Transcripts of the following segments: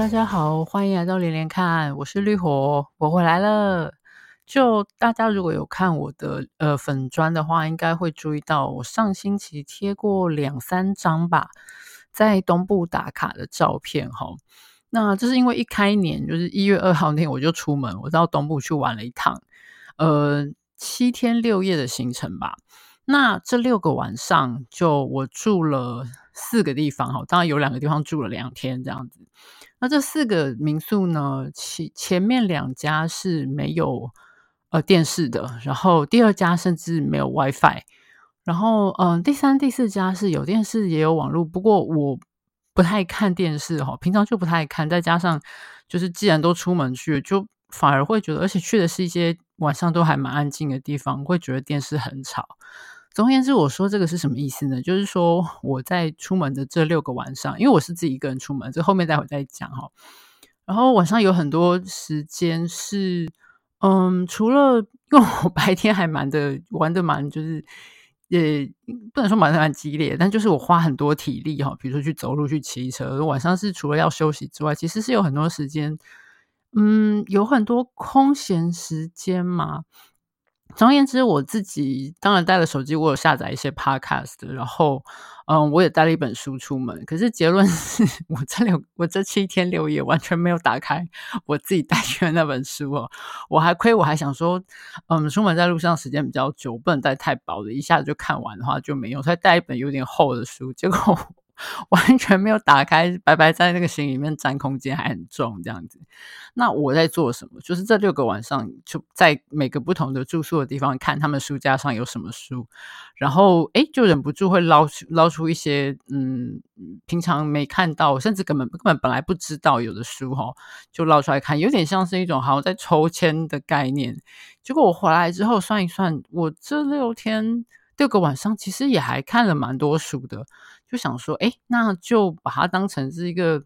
大家好，欢迎来到连连看，我是绿火，我回来了。就大家如果有看我的呃粉砖的话，应该会注意到我上星期贴过两三张吧，在东部打卡的照片哈。那这是因为一开年就是一月二号那天我就出门，我到东部去玩了一趟，呃，七天六夜的行程吧。那这六个晚上就我住了四个地方哈，当然有两个地方住了两天这样子。那这四个民宿呢，前前面两家是没有呃电视的，然后第二家甚至没有 WiFi，然后嗯、第三、第四家是有电视也有网络，不过我。不太看电视哈，平常就不太看，再加上就是既然都出门去，就反而会觉得，而且去的是一些晚上都还蛮安静的地方，会觉得电视很吵。总而言之，我说这个是什么意思呢？就是说我在出门的这六个晚上，因为我是自己一个人出门，这后面待会再讲哈。然后晚上有很多时间是，嗯，除了因为我白天还蛮的玩的蛮就是。也不能说蛮蛮激烈，但就是我花很多体力哈，比如说去走路、去骑车。晚上是除了要休息之外，其实是有很多时间，嗯，有很多空闲时间嘛。总而言之，我自己当然带了手机，我有下载一些 podcast，然后嗯，我也带了一本书出门。可是结论是 我这六我这七天六夜完全没有打开我自己带去的那本书哦。我还亏，我还想说，嗯，出门在路上时间比较久，不能带太薄的，一下子就看完的话就没用，所以带一本有点厚的书。结果。完全没有打开，白白在那个行李里面占空间，还很重这样子。那我在做什么？就是这六个晚上就在每个不同的住宿的地方看他们书架上有什么书，然后诶就忍不住会捞出捞出一些嗯平常没看到，甚至根本根本本来不知道有的书哈，就捞出来看，有点像是一种好像在抽签的概念。结果我回来之后算一算，我这六天六个晚上其实也还看了蛮多书的。就想说，哎，那就把它当成是一个，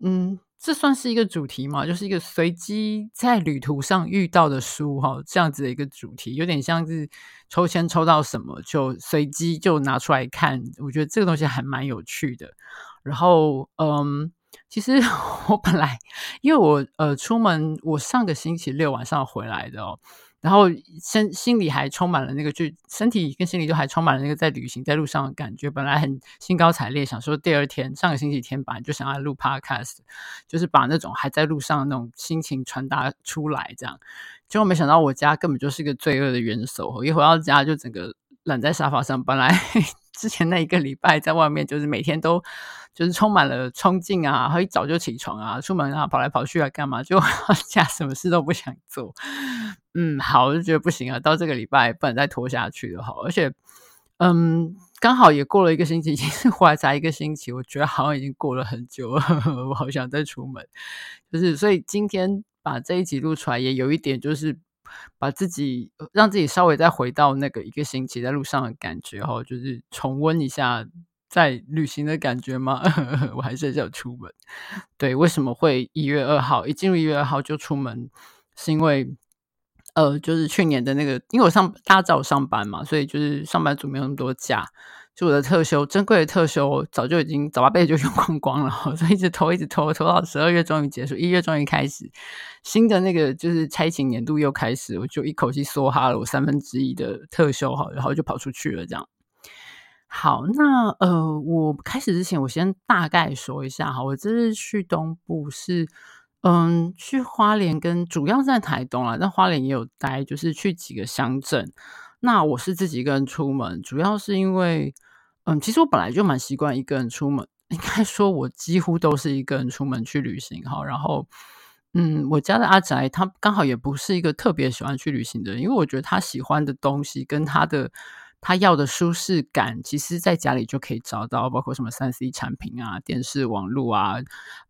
嗯，这算是一个主题嘛？就是一个随机在旅途上遇到的书，哈，这样子的一个主题，有点像是抽签抽到什么就随机就拿出来看。我觉得这个东西还蛮有趣的。然后，嗯，其实 我本来因为我呃出门，我上个星期六晚上回来的哦。然后身心里还充满了那个，就身体跟心里都还充满了那个在旅行在路上的感觉。本来很兴高采烈，想说第二天上个星期天吧，就想要录 podcast，就是把那种还在路上的那种心情传达出来。这样，结果没想到我家根本就是一个罪恶的元首，一回到家就整个懒在沙发上。本来 之前那一个礼拜在外面，就是每天都。就是充满了冲劲啊，然后一早就起床啊，出门啊，跑来跑去啊，干嘛？就家什么事都不想做。嗯，好，我就觉得不行啊，到这个礼拜不能再拖下去了。好，而且，嗯，刚好也过了一个星期，其实回来才一个星期，我觉得好像已经过了很久了，我好想再出门。就是，所以今天把这一集录出来，也有一点就是把自己让自己稍微再回到那个一个星期在路上的感觉，哈，就是重温一下。在旅行的感觉吗？我还是要出门。对，为什么会一月二号一进入一月二号就出门？是因为呃，就是去年的那个，因为我上大家知道我上班嘛，所以就是上班族没有那么多假，就我的特休珍贵的特休早就已经早八辈就用光光了，所以一直拖一直拖拖到十二月终于结束，一月终于开始新的那个就是差勤年度又开始，我就一口气梭哈了我三分之一的特休哈，然后就跑出去了这样。好，那呃，我开始之前，我先大概说一下哈。我这次去东部是，嗯，去花莲跟主要在台东啦，但花莲也有待，就是去几个乡镇。那我是自己一个人出门，主要是因为，嗯，其实我本来就蛮习惯一个人出门，应该说我几乎都是一个人出门去旅行哈。然后，嗯，我家的阿宅他刚好也不是一个特别喜欢去旅行的人，因为我觉得他喜欢的东西跟他的。他要的舒适感，其实在家里就可以找到，包括什么三 C 产品啊、电视、网络啊、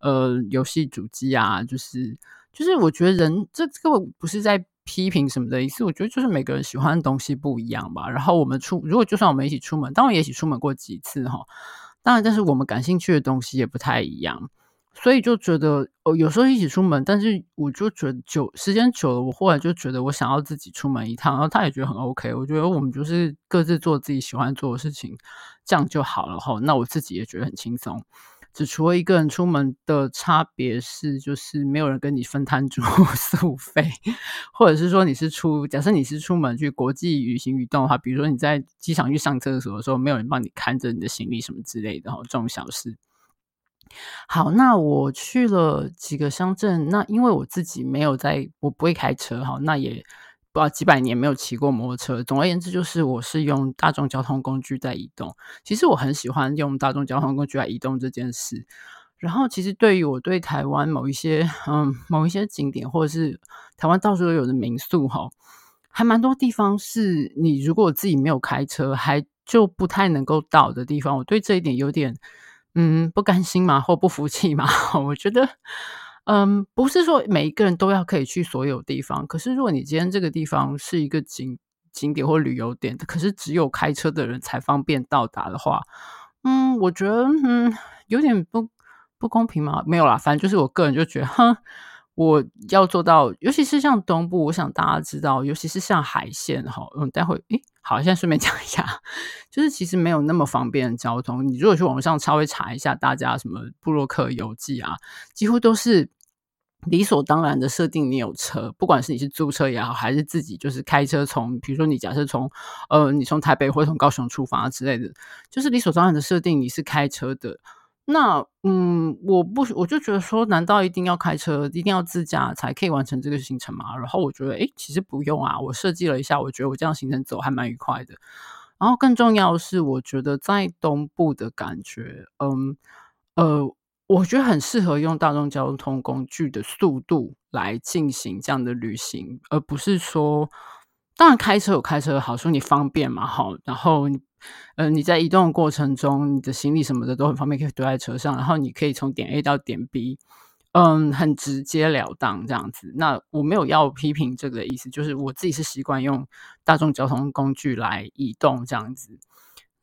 呃、游戏主机啊，就是就是，我觉得人这这个不是在批评什么的意思，我觉得就是每个人喜欢的东西不一样吧。然后我们出，如果就算我们一起出门，当然也一起出门过几次哈，当然，但是我们感兴趣的东西也不太一样。所以就觉得哦，有时候一起出门，但是我就觉得久时间久了，我后来就觉得我想要自己出门一趟，然后他也觉得很 OK。我觉得我们就是各自做自己喜欢做的事情，这样就好了哈。那我自己也觉得很轻松，只除了一个人出门的差别是，就是没有人跟你分摊住 宿费，或者是说你是出，假设你是出门去国际旅行移动的话，比如说你在机场去上厕所的时候，没有人帮你看着你的行李什么之类的哈，这种小事。好，那我去了几个乡镇，那因为我自己没有在，我不会开车哈，那也不知道几百年没有骑过摩托车。总而言之，就是我是用大众交通工具在移动。其实我很喜欢用大众交通工具来移动这件事。然后，其实对于我对台湾某一些嗯某一些景点，或者是台湾到处都有的民宿哈，还蛮多地方是你如果自己没有开车，还就不太能够到的地方。我对这一点有点。嗯，不甘心嘛，或不服气嘛？我觉得，嗯，不是说每一个人都要可以去所有地方。可是，如果你今天这个地方是一个景景点或旅游点，可是只有开车的人才方便到达的话，嗯，我觉得，嗯，有点不不公平嘛。没有啦，反正就是我个人就觉得，哼。我要做到，尤其是像东部，我想大家知道，尤其是像海线哈，嗯，待会诶，好，现在顺便 讲一下，就是其实没有那么方便的交通。你如果去网上稍微查一下，大家什么布洛克游记啊，几乎都是理所当然的设定你有车，不管是你是租车也好，还是自己就是开车从，比如说你假设从呃你从台北或从高雄出发之类的，就是理所当然的设定你是开车的。那嗯，我不，我就觉得说，难道一定要开车，一定要自驾才可以完成这个行程吗？然后我觉得，诶，其实不用啊。我设计了一下，我觉得我这样行程走还蛮愉快的。然后更重要的是，我觉得在东部的感觉，嗯呃，我觉得很适合用大众交通工具的速度来进行这样的旅行，而不是说，当然开车有开车的好处，你方便嘛，好，然后你。嗯、呃，你在移动的过程中，你的行李什么的都很方便，可以堆在车上，然后你可以从点 A 到点 B，嗯，很直截了当这样子。那我没有要批评这个的意思，就是我自己是习惯用大众交通工具来移动这样子。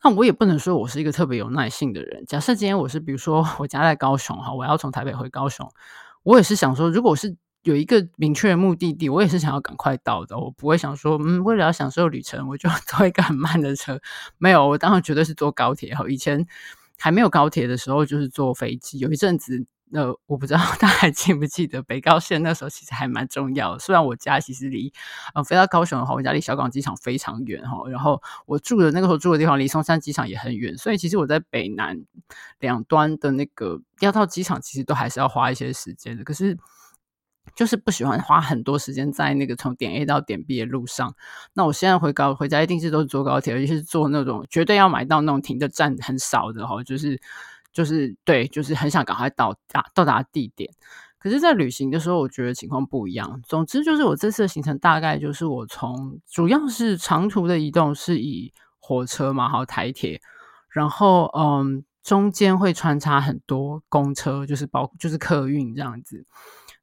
那我也不能说我是一个特别有耐性的人。假设今天我是，比如说我家在高雄哈，我要从台北回高雄，我也是想说，如果是。有一个明确的目的地，我也是想要赶快到的。我不会想说，嗯，为了要享受旅程，我就 坐一个很慢的车。没有，我当然绝对是坐高铁。哈，以前还没有高铁的时候，就是坐飞机。有一阵子，呃，我不知道 大家还记不记得北高线那时候其实还蛮重要的。虽然我家其实离，呃，飞到高雄的话，我家离小港机场非常远哈。然后我住的那个时候住的地方离松山机场也很远，所以其实我在北南两端的那个要到机场，其实都还是要花一些时间的。可是。就是不喜欢花很多时间在那个从点 A 到点 B 的路上。那我现在回高回家一定是都是坐高铁，尤其是坐那种绝对要买到那种停的站很少的哈，就是就是对，就是很想赶快到达到达地点。可是，在旅行的时候，我觉得情况不一样。总之，就是我这次的行程大概就是我从主要是长途的移动是以火车嘛，还有台铁，然后嗯，中间会穿插很多公车，就是包就是客运这样子。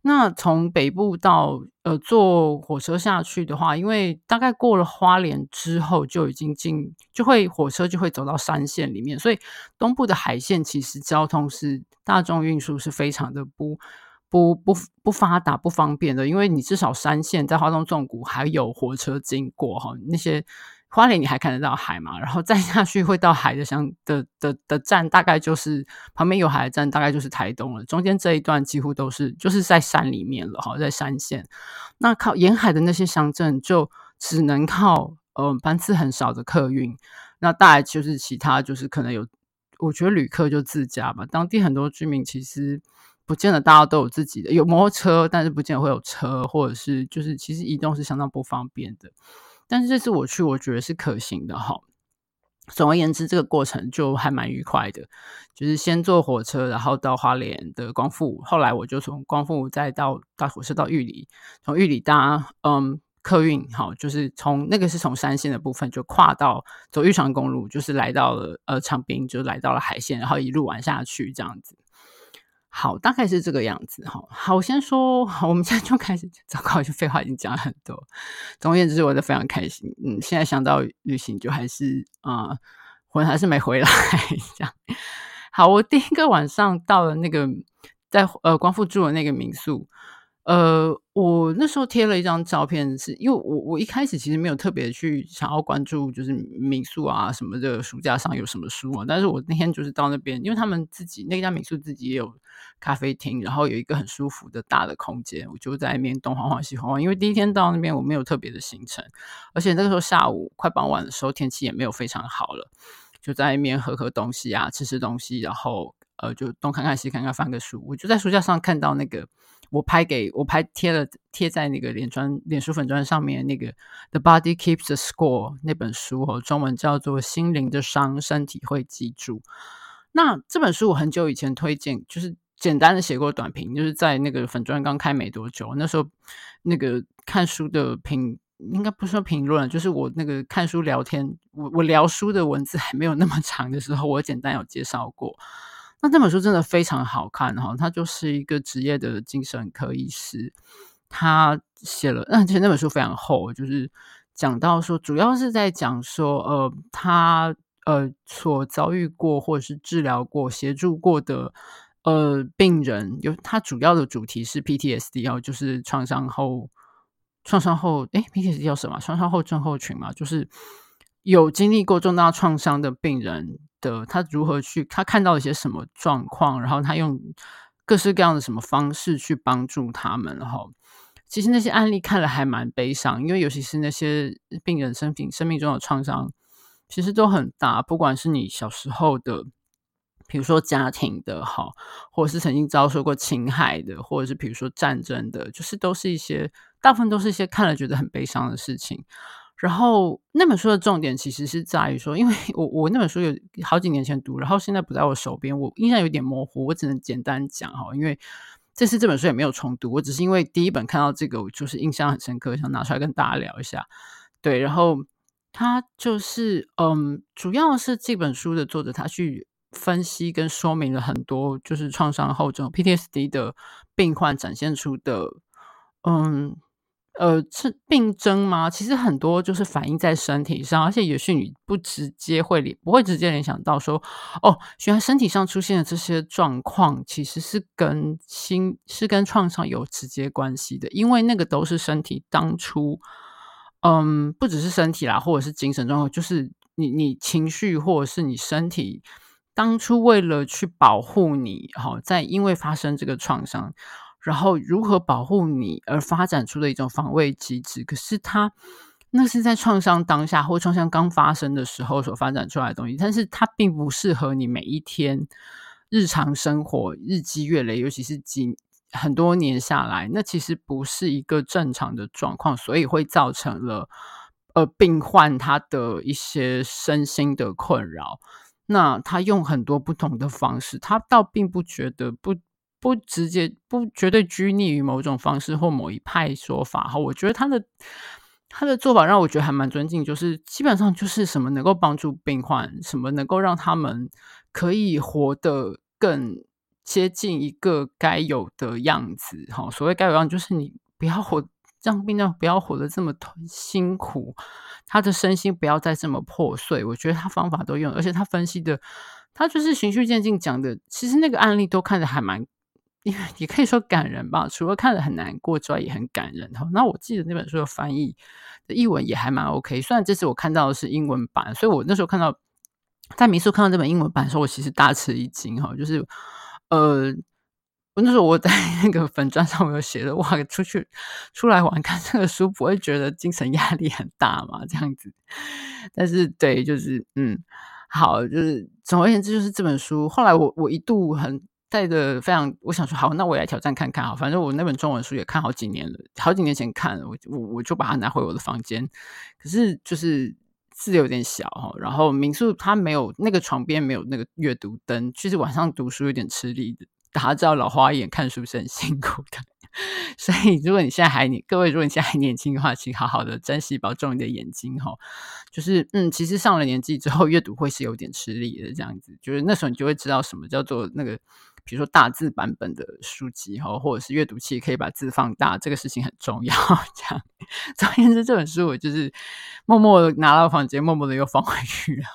那从北部到呃坐火车下去的话，因为大概过了花莲之后就已经进，就会火车就会走到山线里面，所以东部的海线其实交通是大众运输是非常的不不不不发达不方便的，因为你至少山线在花东纵谷还有火车经过哈那些。花莲你还看得到海嘛？然后再下去会到海的乡的的的站，大概就是旁边有海的站，大概就是台东了。中间这一段几乎都是就是在山里面了哈，在山线。那靠沿海的那些乡镇，就只能靠呃班次很少的客运。那大概就是其他就是可能有，我觉得旅客就自驾吧。当地很多居民其实不见得大家都有自己的有摩托车，但是不见得会有车，或者是就是其实移动是相当不方便的。但是这次我去，我觉得是可行的哈。总而言之，这个过程就还蛮愉快的。就是先坐火车，然后到花莲的光复，后来我就从光复再到搭火车到玉里，从玉里搭嗯客运，好，就是从那个是从山线的部分就跨到走玉长公路，就是来到了呃长滨，就来到了海线，然后一路玩下去这样子。好，大概是这个样子哈。好，我先说，我们现在就开始。糟糕，就废话已经讲了很多。总而言之，我都非常开心。嗯，现在想到旅行，就还是啊、呃，魂还是没回来这样。好，我第一个晚上到了那个在呃光复住的那个民宿。呃，我那时候贴了一张照片是，因为我我一开始其实没有特别去想要关注，就是民宿啊什么的书架上有什么书啊。但是我那天就是到那边，因为他们自己那家民宿自己也有咖啡厅，然后有一个很舒服的大的空间，我就在那边东晃晃西晃晃。因为第一天到那边我没有特别的行程，而且那个时候下午快傍晚的时候天气也没有非常好了，就在那边喝喝东西啊，吃吃东西，然后呃就东看看西看看翻个书，我就在书架上看到那个。我拍给我拍贴了贴在那个脸砖脸书粉砖上面那个《The Body Keeps the Score》那本书哦，中文叫做《心灵的伤，身体会记住》。那这本书我很久以前推荐，就是简单的写过短评，就是在那个粉砖刚开没多久，那时候那个看书的评应该不说评论，就是我那个看书聊天，我我聊书的文字还没有那么长的时候，我简单有介绍过。那这本书真的非常好看哈，他就是一个职业的精神科医师，他写了，而且那本书非常厚，就是讲到说，主要是在讲说，呃，他呃所遭遇过或者是治疗过、协助过的呃病人，有他主要的主题是 PTSD 哦，就是创伤后创伤后，诶 PTSD 叫什么？创伤后症候群嘛，就是有经历过重大创伤的病人。的他如何去？他看到一些什么状况？然后他用各式各样的什么方式去帮助他们？然后其实那些案例看了还蛮悲伤，因为尤其是那些病人生病生命中的创伤，其实都很大。不管是你小时候的，比如说家庭的，哈，或者是曾经遭受过侵害的，或者是比如说战争的，就是都是一些大部分都是一些看了觉得很悲伤的事情。然后那本书的重点其实是在于说，因为 我我那本书有好几年前读，然后现在不在我手边，我印象有点模糊，我只能简单讲哈。因为这次这本书也没有重读，我只是因为第一本看到这个，我就是印象很深刻，想拿出来跟大家聊一下。对，然后他就是嗯，主要是这本书的作者他去分析跟说明了很多，就是创伤后这种 PTSD 的病患展现出的嗯。呃，是病征吗？其实很多就是反映在身体上，而且也许你不直接会联，不会直接联想到说，哦，原来身体上出现的这些状况，其实是跟心是跟创伤有直接关系的，因为那个都是身体当初，嗯，不只是身体啦，或者是精神状况，就是你你情绪或者是你身体当初为了去保护你，好，在因为发生这个创伤。然后如何保护你而发展出的一种防卫机制，可是它那是在创伤当下或创伤刚发生的时候所发展出来的东西，但是它并不适合你每一天日常生活日积月累，尤其是几很多年下来，那其实不是一个正常的状况，所以会造成了呃病患他的一些身心的困扰。那他用很多不同的方式，他倒并不觉得不。不直接不绝对拘泥于某种方式或某一派说法哈，我觉得他的他的做法让我觉得还蛮尊敬，就是基本上就是什么能够帮助病患，什么能够让他们可以活得更接近一个该有的样子哈。所谓该有样，就是你不要活让病人不要活得这么辛苦，他的身心不要再这么破碎。我觉得他方法都用，而且他分析的，他就是循序渐进讲的，其实那个案例都看得还蛮。因为也可以说感人吧，除了看了很难过之外，也很感人。那我记得那本书的翻译译文也还蛮 OK。虽然这次我看到的是英文版，所以我那时候看到在民宿看到这本英文版的时候，我其实大吃一惊哈。就是呃，我那时候我在 那个粉砖上我有写的，哇，出去出来玩看这个书，不会觉得精神压力很大吗？这样子。但是对，就是嗯，好，就是总而言之，就是这本书。后来我我一度很。带的非常，我想说好，那我也来挑战看看哈。反正我那本中文书也看好几年了，好几年前看了，我我我就把它拿回我的房间。可是就是字有点小哈，然后民宿它没有那个床边没有那个阅读灯，其实晚上读书有点吃力的。大家知道老花眼看书是很辛苦的，所以如果你现在还你各位，如果你现在还年轻的话，请好好的珍惜保重你的眼睛哈。就是嗯，其实上了年纪之后阅读会是有点吃力的，这样子，就是那时候你就会知道什么叫做那个。比如说大字版本的书籍哈，或者是阅读器可以把字放大，这个事情很重要。这样，总而言之，这本书我就是默默的拿到房间，默默的又放回去了。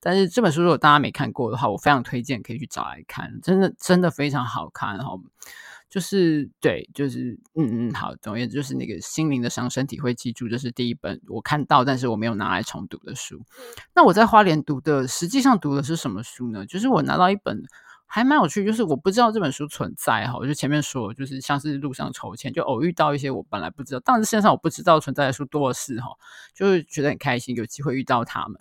但是这本书如果大家没看过的话，我非常推荐可以去找来看，真的真的非常好看哈。就是对，就是嗯嗯，好，总而言之就是那个心灵的伤，身体会记住，这是第一本我看到，但是我没有拿来重读的书。那我在花莲读的，实际上读的是什么书呢？就是我拿到一本。还蛮有趣，就是我不知道这本书存在哈，我就前面说，就是像是路上抽签，就偶遇到一些我本来不知道，当然世界上我不知道存在的书多的是哈，就是觉得很开心，有机会遇到他们。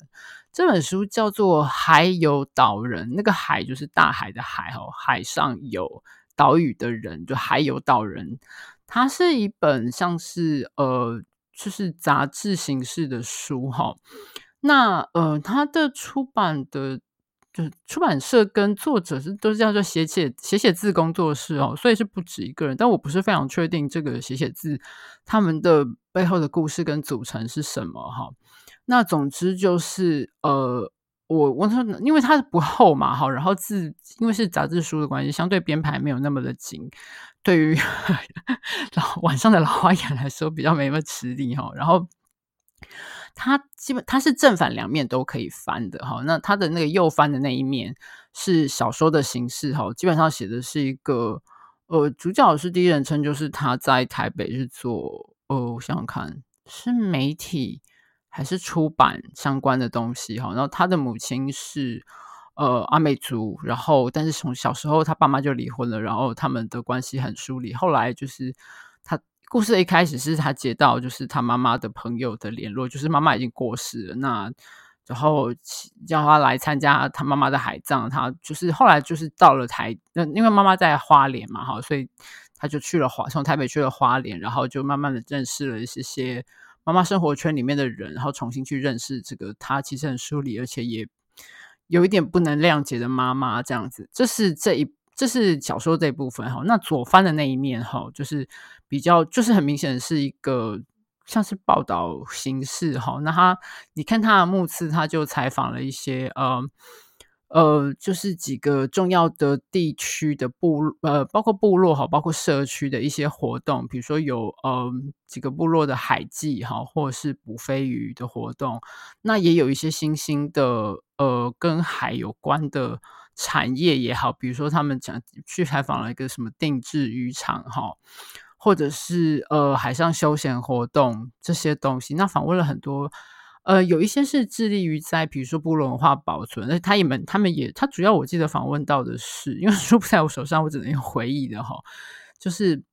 这本书叫做《海有岛人》，那个海就是大海的海哈，海上有岛屿的人，就海有岛人。它是一本像是呃，就是杂志形式的书哈。那呃，它的出版的。就是出版社跟作者是都是叫做写写写写字工作室哦，所以是不止一个人，但我不是非常确定这个写写字他们的背后的故事跟组成是什么哈。那总之就是呃，我我说因为它不厚嘛哈，然后字因为是杂志书的关系，相对编排没有那么的紧，对于 老晚上的老花眼来说比较没那么吃力哈，然后。它基本它是正反两面都可以翻的哈，那它的那个右翻的那一面是小说的形式哈，基本上写的是一个呃，主角是第一人称，就是他在台北是做呃，我想想看是媒体还是出版相关的东西哈，然后他的母亲是呃阿美族，然后但是从小时候他爸妈就离婚了，然后他们的关系很疏离，后来就是。故事一开始是他接到就是他妈妈的朋友的联络，就是妈妈已经过世了，那然后叫他来参加他妈妈的海葬，他就是后来就是到了台，那因为妈妈在花莲嘛，哈，所以他就去了花，从台北去了花莲，然后就慢慢的认识了一些些妈妈生活圈里面的人，然后重新去认识这个他其实很疏离，而且也有一点不能谅解的妈妈这样子，这是这一。这是小说这部分哈，那左翻的那一面哈，就是比较，就是很明显是一个像是报道形式哈。那他，你看他的目次，他就采访了一些呃呃，就是几个重要的地区的部呃，包括部落哈，包括社区的一些活动，比如说有呃几个部落的海祭哈，或者是捕飞鱼的活动，那也有一些新兴的呃跟海有关的。产业也好，比如说他们讲去采访了一个什么定制渔场哈，或者是呃海上休闲活动这些东西，那访问了很多，呃有一些是致力于在比如说部落文化保存，那他们他们也他主要我记得访问到的是，因为 书不在我手上，我只能用回忆的哈，就是。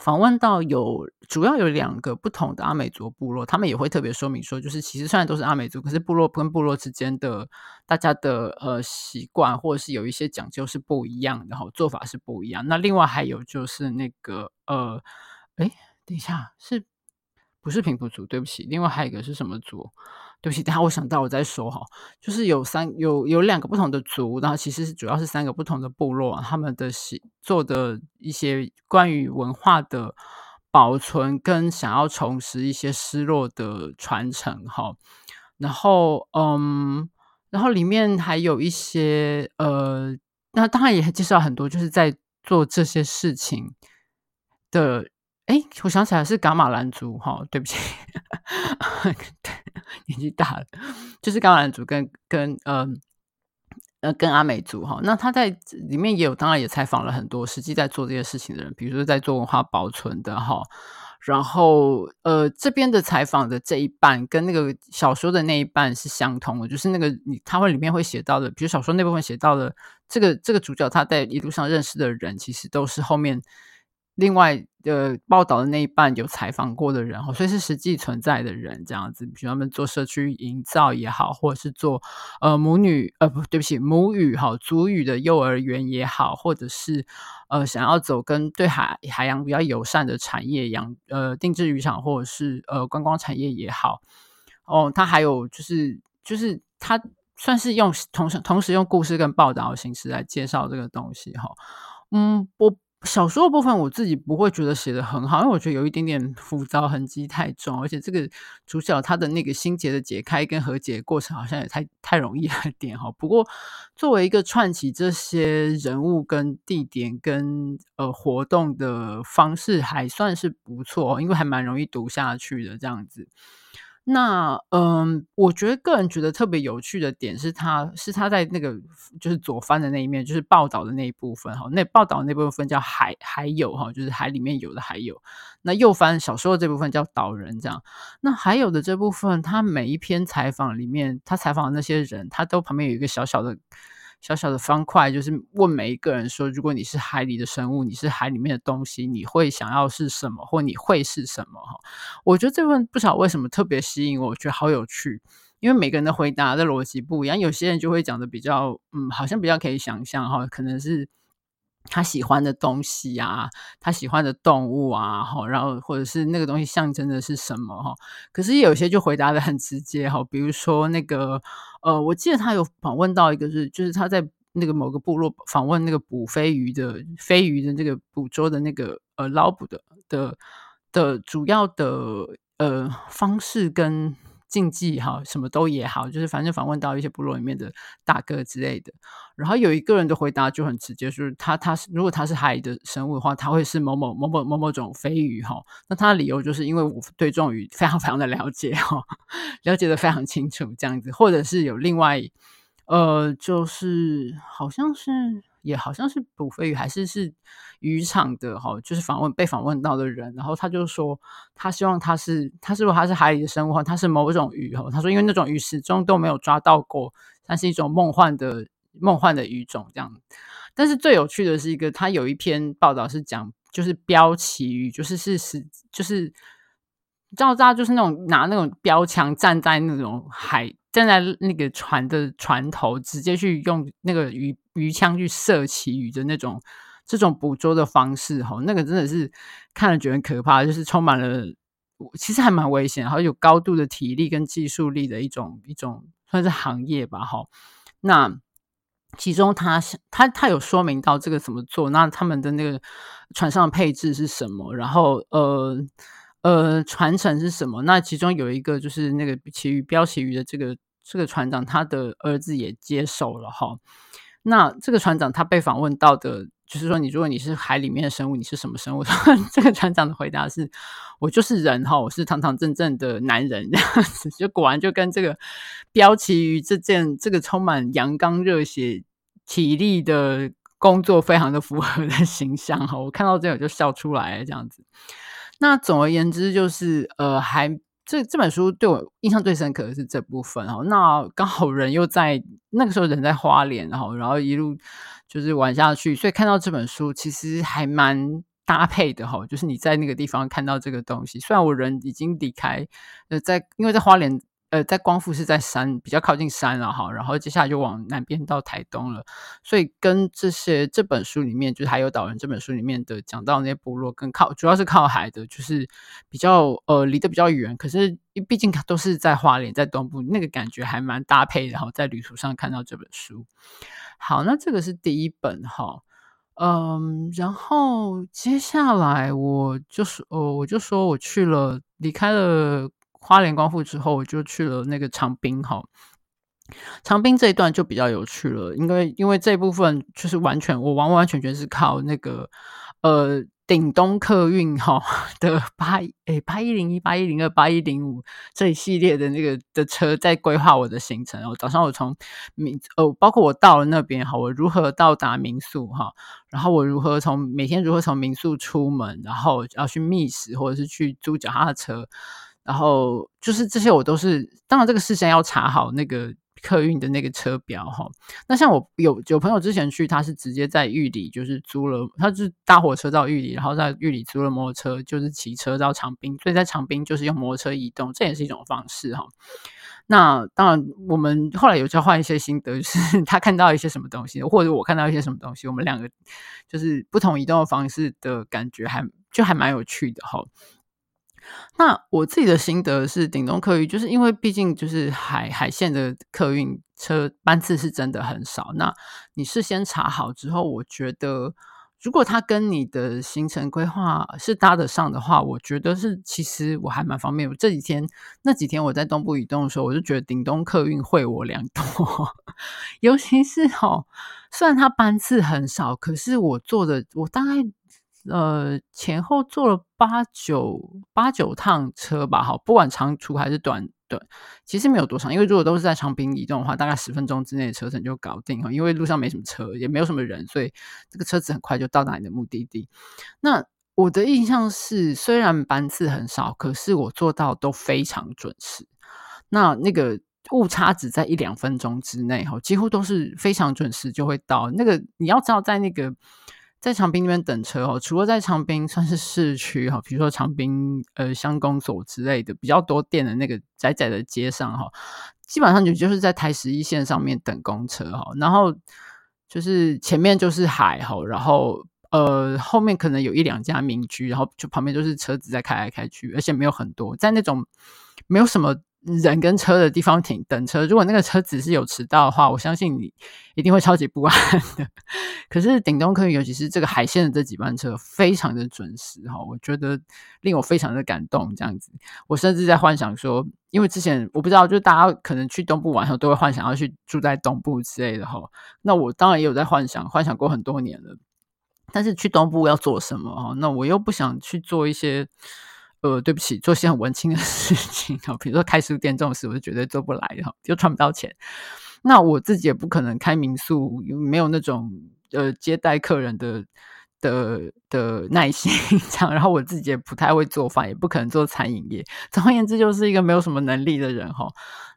访问到有主要有两个不同的阿美族部落，他们也会特别说明说，就是其实虽然都是阿美族，可是部落跟部落之间的大家的呃习惯或者是有一些讲究是不一样，然后做法是不一样。那另外还有就是那个呃，哎，等一下是。不是平埔族，对不起。另外还有一个是什么族？对不起，等下我想到我再说哈。就是有三有有两个不同的族，然后其实是主要是三个不同的部落，他们的习做的一些关于文化的保存跟想要重拾一些失落的传承哈。然后嗯，然后里面还有一些呃，那当然也介绍很多就是在做这些事情的。哎，我想起来是噶玛兰族哈，对不起，年纪大了，就是噶玛兰族跟跟呃呃跟阿美族哈。那他在里面也有，当然也采访了很多实际在做这些事情的人，比如说在做文化保存的哈。然后呃这边的采访的这一半跟那个小说的那一半是相同的，就是那个你他会里面会写到的，比如小说那部分写到的这个这个主角他在一路上认识的人，其实都是后面。另外的报道的那一半有采访过的人，所以是实际存在的人这样子，比如他们做社区营造也好，或者是做呃母女呃不对不起母语哈族语的幼儿园也好，或者是呃想要走跟对海海洋比较友善的产业养呃定制渔场或者是呃观光产业也好，哦，他还有就是就是他算是用同时同时用故事跟报道的形式来介绍这个东西哈，嗯我。小说的部分我自己不会觉得写得很好，因为我觉得有一点点浮躁，痕迹太重，而且这个主角他的那个心结的解开跟和解过程好像也太太容易了点哈。不过作为一个串起这些人物跟地点跟呃活动的方式还算是不错，因为还蛮容易读下去的这样子。那嗯，我觉得个人觉得特别有趣的点是他，是他在那个就是左翻的那一面，就是报道的那一部分哈。那报道那部分叫海海有哈，就是海里面有的海有。那右翻小说的这部分叫岛人这样。那还有的这部分，他每一篇采访里面，他采访的那些人，他都旁边有一个小小的。小小的方块，就是问每一个人说：如果你是海里的生物，你是海里面的东西，你会想要是什么，或你会是什么？哈，我觉得这问不晓得为什么特别吸引我，我觉得好有趣，因为每个人的回答的逻辑不一样。有些人就会讲的比较，嗯，好像比较可以想象哈，可能是。他喜欢的东西啊，他喜欢的动物啊，哈，然后或者是那个东西象征的是什么哈？可是有些就回答得很直接哈，比如说那个呃，我记得他有访问到一个是，就是他在那个某个部落访问那个捕飞鱼的飞鱼的那个捕捉的那个呃捞捕的的的主要的呃方式跟。竞技哈，什么都也好，就是反正访问到一些部落里面的大哥之类的，然后有一个人的回答就很直接，就是他他是如果他是海的生物的话，他会是某某某某某某种飞鱼哈。那他的理由就是因为我对这种鱼非常非常的了解哈，了解的非常清楚这样子，或者是有另外呃，就是好像是。也好像是捕飞鱼，还是是渔场的哈，就是访问被访问到的人，然后他就说，他希望他是他是不是他是海里的生物，他是某种鱼哈，他说因为那种鱼始终都没有抓到过，它是一种梦幻的梦幻的鱼种这样。但是最有趣的是一个，他有一篇报道是讲，就是标旗鱼，就是是是就是，你知道大就是那种拿那种标枪站在那种海。站在那个船的船头，直接去用那个鱼鱼枪去射旗鱼的那种这种捕捉的方式，哈，那个真的是看了觉得很可怕，就是充满了其实还蛮危险，然后有高度的体力跟技术力的一种一种算是行业吧，哈。那其中他他他有说明到这个怎么做，那他们的那个船上的配置是什么，然后呃。呃，传承是什么？那其中有一个就是那个旗鱼标旗鱼的这个这个船长，他的儿子也接手了哈。那这个船长他被访问到的，就是说，你如果你是海里面的生物，你是什么生物？这个船长的回答是：我就是人哈，我是堂堂正正的男人这样子。就果然就跟这个标旗鱼这件这个充满阳刚热血体力的工作非常的符合的 形象哈。我看到这个就笑出来了这样子。那总而言之，就是呃，还这这本书对我印象最深刻的是这部分哈。那刚好人又在那个时候人在花莲，然后然后一路就是玩下去，所以看到这本书其实还蛮搭配的哈。就是你在那个地方看到这个东西，虽然我人已经离开，呃，在因为在花莲。呃，在光复是在山比较靠近山了哈，然后接下来就往南边到台东了，所以跟这些这本书里面，就是还有岛人这本书里面的讲到那些部落，跟靠主要是靠海的，就是比较呃离得比较远，可是毕竟都是在花莲在东部，那个感觉还蛮搭配，然后在旅途上看到这本书。好，那这个是第一本哈，嗯，然后接下来我就是呃，我就说我去了，离开了。花莲光复之后，我就去了那个长滨哈。长滨这一段就比较有趣了，因为因为这部分就是完全我完完全全是靠那个呃顶东客运哈的八诶八一零一八一零二八一零五这一系列的那个的车在规划我的行程。然后早上我从民呃包括我到了那边哈，我如何到达民宿哈，然后我如何从每天如何从民宿出门，然后要去觅食或者是去租脚踏车。然后就是这些，我都是当然这个事先要查好那个客运的那个车表哈。那像我有有朋友之前去，他是直接在玉里就是租了，他是搭火车到玉里，然后在玉里租了摩托车，就是骑车到长滨，所以在长滨就是用摩托车移动，这也是一种方式哈。那当然我们后来有交换一些心得，就是 他看到一些什么东西，或者我看到一些什么东西，我们两个就是不同移动的方式的感觉还就还蛮有趣的哈。那我自己的心得是，顶东客运就是因为毕竟就是海海线的客运车班次是真的很少。那你事先查好之后，我觉得如果他跟你的行程规划是搭得上的话，我觉得是其实我还蛮方便。我这几天那几天我在东部移动的时候，我就觉得顶东客运惠我良多，尤其是哦，虽然它班次很少，可是我坐的我大概。呃，前后坐了八九八九趟车吧，哈，不管长途还是短短，其实没有多长，因为如果都是在长滨移动的话，大概十分钟之内的车程就搞定哈。因为路上没什么车，也没有什么人，所以这个车子很快就到达你的目的地。那我的印象是，虽然班次很少，可是我做到都非常准时。那那个误差只在一两分钟之内哈，几乎都是非常准时就会到。那个你要知道，在那个。在长滨那边等车哦，除了在长滨算是市区哈，比如说长滨呃乡公所之类的比较多店的那个窄窄的街上哈，基本上你就是在台十一线上面等公车哈，然后就是前面就是海哈，然后呃后面可能有一两家民居，然后就旁边就是车子在开来开去，而且没有很多，在那种没有什么。人跟车的地方停等车，如果那个车子是有迟到的话，我相信你一定会超级不安的。可是顶东客运，尤其是这个海线的这几班车，非常的准时哈，我觉得令我非常的感动。这样子，我甚至在幻想说，因为之前我不知道，就大家可能去东部玩的时候，都会幻想要去住在东部之类的哈。那我当然也有在幻想，幻想过很多年了。但是去东部要做什么哈？那我又不想去做一些。呃，对不起，做些很文青的 事情啊，比如说开书店这种事，我是绝对做不来的，就赚不到钱。那我自己也不可能开民宿，没有那种呃接待客人的的的耐心这样。然后我自己也不太会做饭，也不可能做餐饮业。总而言之，就是一个没有什么能力的人哈。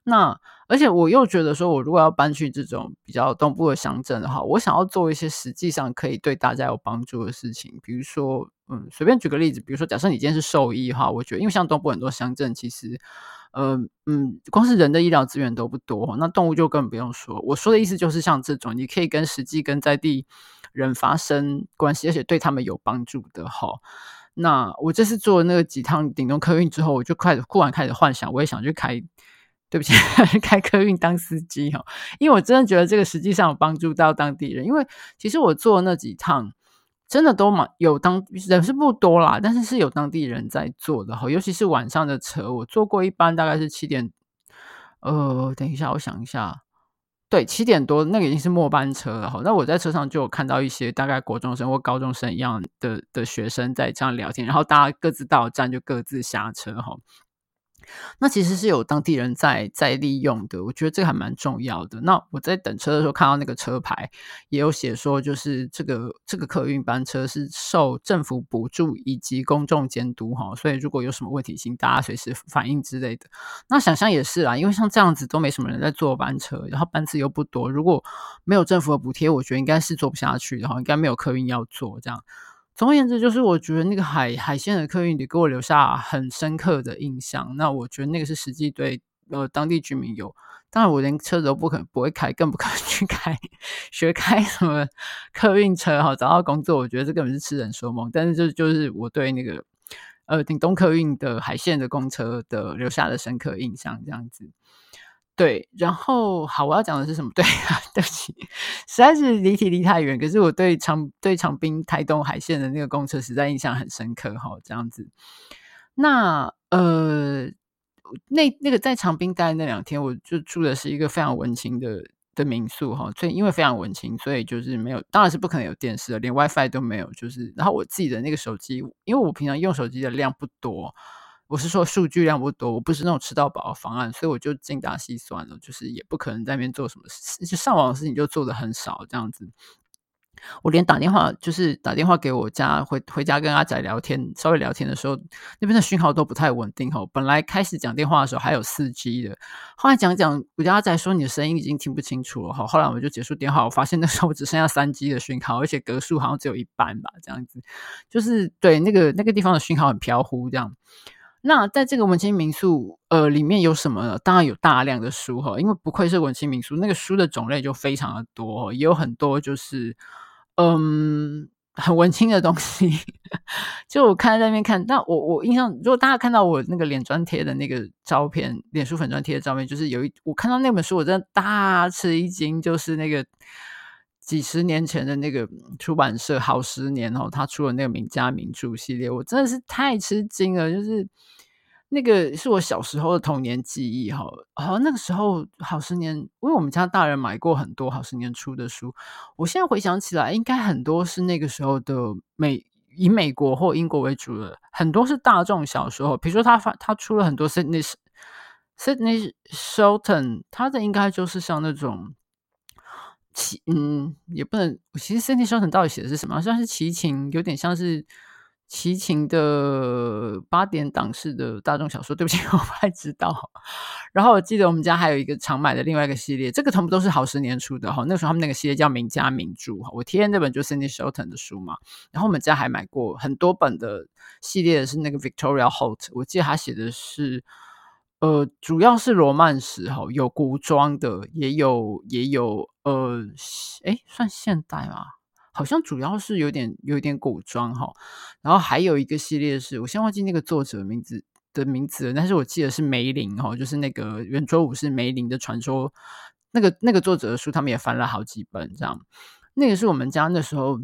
那而且我又觉得说，我如果要搬去这种比较东部的乡镇的话，我想要做一些实际上可以对大家有帮助的事情，比如说。嗯，随便举个例子，比如说，假设你今天是兽医哈，我觉得，因为像东部很多乡镇，其实，呃，嗯，光是人的医疗资源都不多，那动物就更不用说。我说的意思就是，像这种，你可以跟实际跟在地人发生关系，而且对他们有帮助的哈。那我这次做那个几趟顶东客运之后，我就开始忽然开始幻想，我也想去开，对不起，开客运当司机哈，因为我真的觉得这个实际上有帮助到当地人，因为其实我做那几趟。真的都蛮有当人是不多啦，但是是有当地人在坐的哈，尤其是晚上的车，我坐过一班大概是七点，呃，等一下，我想一下，对，七点多那个已经是末班车了哈。那我在车上就有看到一些大概国中生或高中生一样的的学生在这样聊天，然后大家各自到站就各自下车哈。那其实是有当地人在在利用的，我觉得这个还蛮重要的。那我在等车的时候看到那个车牌，也有写说，就是这个这个客运班车是受政府补助以及公众监督哈，所以如果有什么问题，请大家随时反映之类的。那想象也是啦，因为像这样子都没什么人在坐班车，然后班次又不多，如果没有政府的补贴，我觉得应该是坐不下去的哈，应该没有客运要坐这样。总而言之，就是我觉得那个海海线的客运你给我留下很深刻的印象。那我觉得那个是实际对呃当地居民有，当然我连车子都不可能不会开，更不可能去开 学开什么客运车哈。找到工作，我觉得这根本是痴人说梦。但是就就是我对那个呃顶东客运的海线的公车的留下的深刻印象，这样子。对，然后好，我要讲的是什么？对啊，对不起，实在是离题离太远。可是我对长对长滨台东海线的那个公车实在印象很深刻哈，这样子。那呃，那那个在长滨待那两天，我就住的是一个非常文青的的民宿哈，所以因为非常文青，所以就是没有，当然是不可能有电视的，连 WiFi 都没有。就是，然后我自己的那个手机，因为我平常用手机的量不多。我是说数据量不多，我不是那种吃到饱的方案，所以我就精打细算了，就是也不可能在那边做什么事，就上网的事情就做的很少这样子。我连打电话，就是打电话给我家回回家跟阿仔聊天，稍微聊天的时候，那边的讯号都不太稳定哈。本来开始讲电话的时候还有四 G 的，后来讲讲，我家阿仔说你的声音已经听不清楚了哈。后来我就结束电话，我发现那时候我只剩下三 G 的讯号，而且格数好像只有一半吧，这样子，就是对那个那个地方的讯号很飘忽这样。那在这个文青民宿，呃，里面有什么呢？当然有大量的书哈，因为不愧是文青民宿，那个书的种类就非常的多，也有很多就是，嗯，很文青的东西。就我看在那边看，但我我印象，如果大家看到我那个脸专贴的那个照片，脸书粉专贴的照片，就是有一我看到那本书，我真的大吃一惊，就是那个。几十年前的那个出版社好十年哦，他出了那个名家名著系列，我真的是太吃惊了。就是那个是我小时候的童年记忆哈，好像那个时候好十年，因为我们家大人买过很多好十年出的书，我现在回想起来，应该很多是那个时候的美以美国或英国为主的，很多是大众小说，比如说他发他出了很多 Sydney Sydney Shelton，他的应该就是像那种。嗯，也不能。其实《Cindy Shelton》到底写的是什么？像是齐秦，有点像是齐秦的八点档式的大众小说。对不起，我不太知道。然后我记得我们家还有一个常买的另外一个系列，这个全部都是好十年出的哈。那时候他们那个系列叫《名家名著》哈。我天那本就是《Sydney Shelton》的书嘛。然后我们家还买过很多本的系列是那个 Victoria Holt，我记得他写的是。呃，主要是罗曼史哈，有古装的，也有也有呃，诶，算现代吗？好像主要是有点有点古装哈。然后还有一个系列是，我先忘记那个作者名字的名字，但是我记得是梅林哈，就是那个圆桌武士梅林的传说，那个那个作者的书，他们也翻了好几本这样。那个是我们家那时候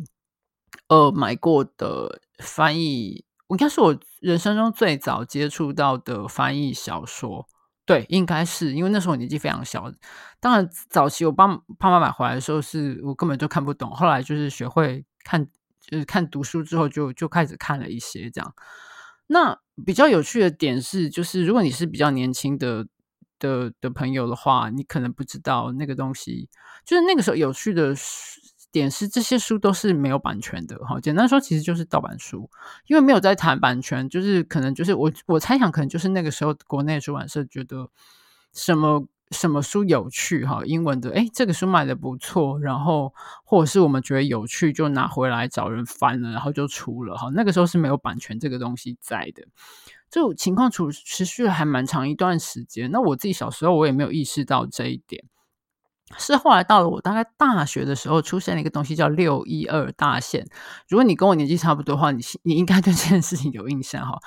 呃买过的翻译。我应该是我人生中最早接触到的翻译小说，对，应该是因为那时候我年纪非常小。当然，早期我爸爸妈买回来的时候，是我根本就看不懂。后来就是学会看，就是看读书之后就，就就开始看了一些这样。那比较有趣的点是，就是如果你是比较年轻的的的朋友的话，你可能不知道那个东西，就是那个时候有趣的。点是这些书都是没有版权的哈，简单说其实就是盗版书，因为没有在谈版权，就是可能就是我我猜想可能就是那个时候国内出版社觉得什么什么书有趣哈，英文的诶，这个书卖的不错，然后或者是我们觉得有趣就拿回来找人翻了，然后就出了哈，那个时候是没有版权这个东西在的，这种情况处持续了还蛮长一段时间，那我自己小时候我也没有意识到这一点。是后来到了我大概大学的时候，出现了一个东西叫六一二大限。如果你跟我年纪差不多的话，你你应该对这件事情有印象哈。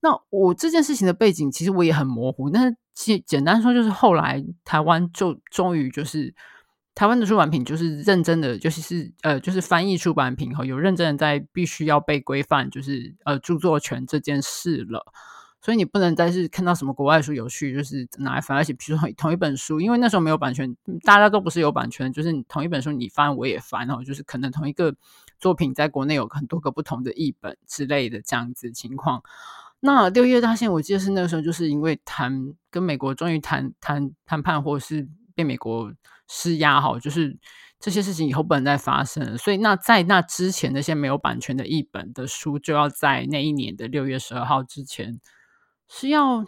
那我这件事情的背景其实我也很模糊，但是简简单说就是后来台湾就终于就是台湾的出版品就是认真的，就是是呃就是翻译出版品哈，有认真的在必须要被规范，就是呃著作权这件事了。所以你不能再是看到什么国外书有趣，就是拿来翻，而且比如说同一本书，因为那时候没有版权，大家都不是有版权，就是同一本书你翻我也翻哦，就是可能同一个作品在国内有很多个不同的译本之类的这样子情况。那六月大限，我记得是那个时候，就是因为谈跟美国终于谈谈谈判，或是被美国施压哈，就是这些事情以后不能再发生了。所以那在那之前那些没有版权的译本的书，就要在那一年的六月十二号之前。是要，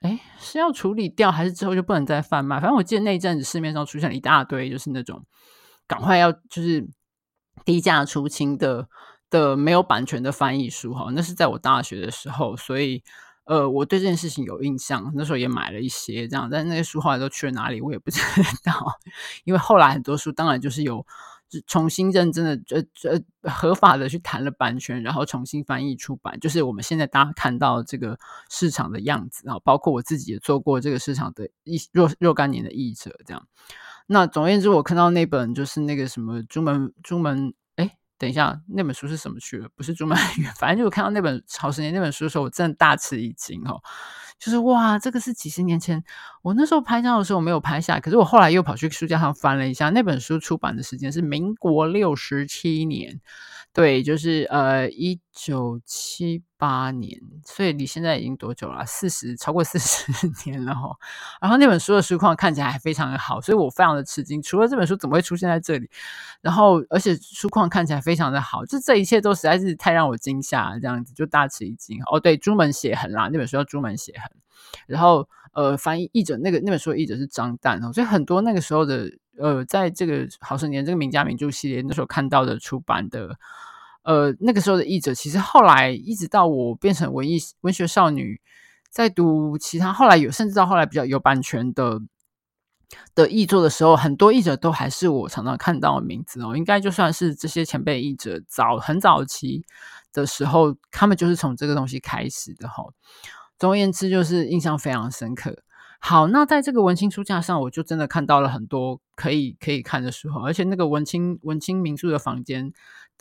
哎，是要处理掉，还是之后就不能再贩卖？反正我记得那一阵子市面上出现了一大堆，就是那种赶快要就是低价出清的的没有版权的翻译书哈。那是在我大学的时候，所以呃，我对这件事情有印象。那时候也买了一些这样，但那些书后来都去了哪里，我也不知道。因为后来很多书当然就是有。重新认真的呃呃合法的去谈了版权，然后重新翻译出版，就是我们现在大家看到这个市场的样子啊，包括我自己也做过这个市场的译若若干年的译者，这样。那总而言之，我看到那本就是那个什么朱门朱门，哎，等一下，那本书是什么去了？不是朱门，反正就我看到那本好十年那本书的时候，我真的大吃一惊哦。就是哇，这个是几十年前我那时候拍照的时候没有拍下，可是我后来又跑去书架上翻了一下，那本书出版的时间是民国六十七年，对，就是呃一九七八年，所以离现在已经多久了？四十，超过四十 年了齁。然后那本书的书况看起来还非常的好，所以我非常的吃惊。除了这本书怎么会出现在这里？然后而且书况看起来非常的好，就这一切都实在是太让我惊吓，这样子就大吃一惊。哦，对，朱门写痕啦，那本书叫朱门写痕。然后，呃，翻译译者那个那本书的译者是张旦哦，所以很多那个时候的，呃，在这个好十年这个名家名著系列那时候看到的出版的，呃，那个时候的译者，其实后来一直到我变成文艺文学少女，在读其他后来有，甚至到后来比较有版权的的译作的时候，很多译者都还是我常常看到的名字哦，应该就算是这些前辈译者早很早期的时候，他们就是从这个东西开始的哈、哦。总而言之，就是印象非常深刻。好，那在这个文青书架上，我就真的看到了很多可以可以看的书，而且那个文青文青名著的房间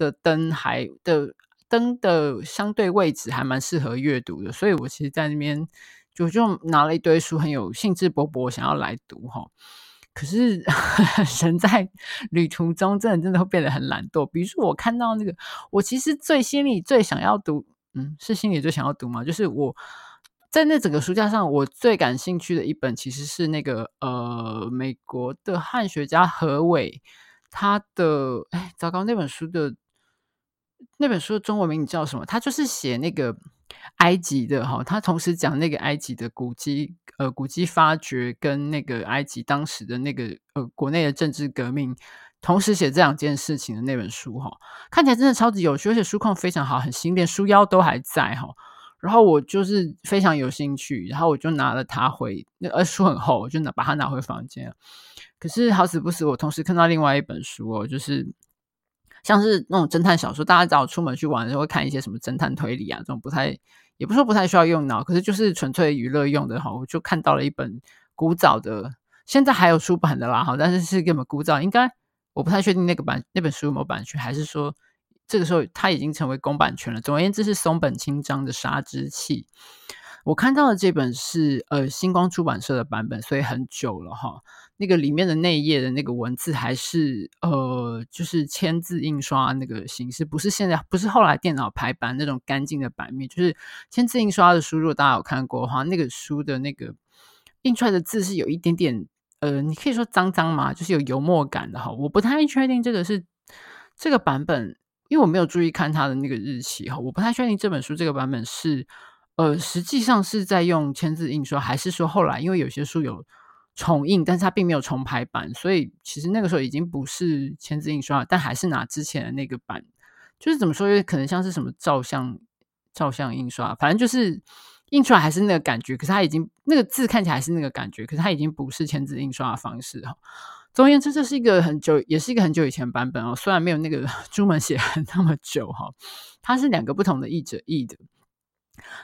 的灯还的灯的相对位置还蛮适合阅读的，所以我其实在那边就就拿了一堆书，很有兴致勃勃想要来读哈。可是 人在旅途中，真的真的会变得很懒惰。比如说，我看到那个，我其实最心里最想要读，嗯，是心里最想要读吗？就是我。在那整个书架上，我最感兴趣的一本其实是那个呃，美国的汉学家何伟他的哎，糟糕，那本书的那本书中文名你叫什么？他就是写那个埃及的哈，他同时讲那个埃及的古迹呃古迹发掘跟那个埃及当时的那个呃国内的政治革命，同时写这两件事情的那本书哈，看起来真的超级有趣，而且书况非常好，很新，连书腰都还在哈。然后我就是非常有兴趣，然后我就拿了它回，那呃书很厚，我就拿把它拿回房间。可是好死不死，我同时看到另外一本书哦，就是像是那种侦探小说，大家只要出门去玩的时候会看一些什么侦探推理啊，这种不太也不是说不太需要用脑，可是就是纯粹娱乐用的哈。我就看到了一本古早的，现在还有出版的啦哈，但是是根本古早，应该我不太确定那个版那本书有没有版权，还是说。这个时候，它已经成为公版权了。总而言之，是松本清张的《杀之器》。我看到的这本是呃星光出版社的版本，所以很久了哈。那个里面的那一页的那个文字还是呃，就是签字印刷那个形式，不是现在，不是后来电脑排版那种干净的版面，就是签字印刷的书。如果大家有看过的话，那个书的那个印出来的字是有一点点呃，你可以说脏脏嘛，就是有油墨感的哈。我不太确定这个是这个版本。因为我没有注意看它的那个日期哈，我不太确定这本书这个版本是，呃，实际上是在用签字印刷，还是说后来因为有些书有重印，但是它并没有重排版，所以其实那个时候已经不是签字印刷，但还是拿之前的那个版，就是怎么说，因为可能像是什么照相照相印刷，反正就是印出来还是那个感觉，可是它已经那个字看起来是那个感觉，可是它已经不是签字印刷的方式哈。总而言之，这是一个很久，也是一个很久以前版本哦。虽然没有那个 朱门写那么久哈，它是两个不同的译者译的。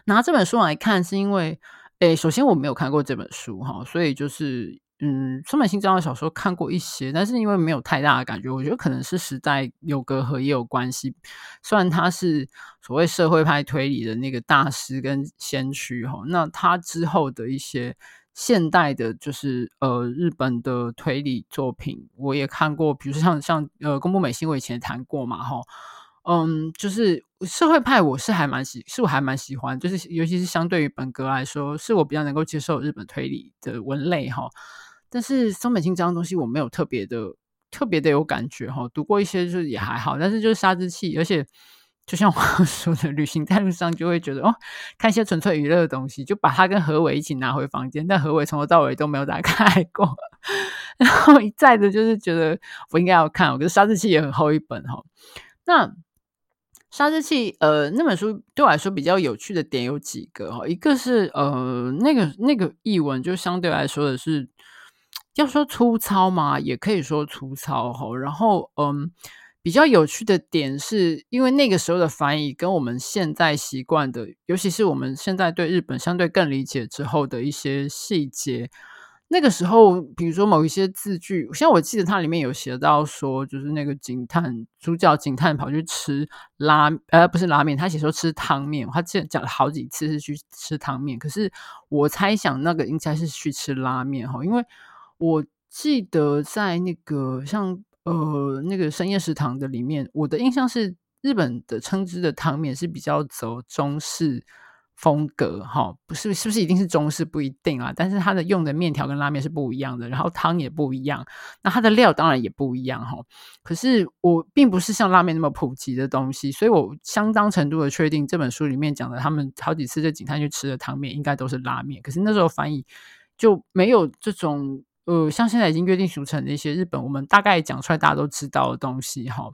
拿这本书来看，是因为，诶，首先我没有看过这本书哈，所以就是，嗯，松本清张的小说看过一些，但是因为没有太大的感觉，我觉得可能是时代有隔阂也有关系。虽然他是所谓社会派推理的那个大师跟先驱哈，那他之后的一些。现代的，就是呃，日本的推理作品，我也看过，比如说像像呃，宫部美幸，我以前谈过嘛，哈，嗯，就是社会派，我是还蛮喜，是我还蛮喜欢，就是尤其是相对于本格来说，是我比较能够接受日本推理的文类哈。但是松本清张的东西，我没有特别的特别的有感觉哈，读过一些就是也还好，但是就是杀之气，而且。就像我 说的，旅行在路上就会觉得哦，看一些纯粹娱乐的东西，就把它跟何伟一起拿回房间。但何伟从头到尾都没有打开过，然后一再的就是觉得我应该要看。我觉得《杀之气》也很厚一本哈。那《砂之器》呃，那本书对我来说比较有趣的点有几个哈，一个是呃，那个那个译文就相对来说的是要说粗糙嘛，也可以说粗糙哈。然后嗯。比较有趣的点是，因为那个时候的翻译跟我们现在习惯的，尤其是我们现在对日本相对更理解之后的一些细节，那个时候，比如说某一些字句，像我记得它里面有写到说，就是那个警探主角警探跑去吃拉，呃，不是拉面，他写说吃汤面，他记得讲了好几次是去吃汤面，可是我猜想那个应该是去吃拉面哈，因为我记得在那个像。呃，那个深夜食堂的里面，我的印象是日本的称之的汤面是比较走中式风格，哈，不是是不是一定是中式不一定啊，但是它的用的面条跟拉面是不一样的，然后汤也不一样，那它的料当然也不一样，哈。可是我并不是像拉面那么普及的东西，所以我相当程度的确定这本书里面讲的他们好几次在警探去吃的汤面应该都是拉面，可是那时候翻译就没有这种。呃，像现在已经约定俗成的一些日本，我们大概讲出来大家都知道的东西哈。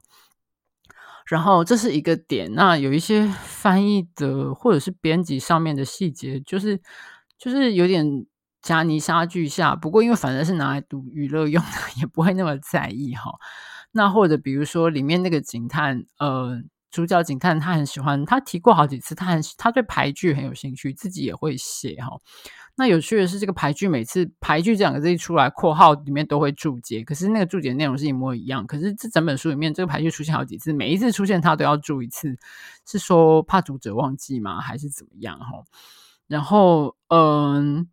然后这是一个点，那有一些翻译的或者是编辑上面的细节，就是就是有点夹泥沙俱下。不过因为反正是拿来读娱乐用的，也不会那么在意哈。那或者比如说里面那个警探，呃，主角警探他很喜欢，他提过好几次，他很他对俳句很有兴趣，自己也会写哈。那有趣的是，这个俳句每次“俳句”这两个字一出来，括号里面都会注解，可是那个注解内容是一模一样。可是这整本书里面，这个俳句出现好几次，每一次出现他都要注一次，是说怕读者忘记吗？还是怎么样？哈，然后嗯，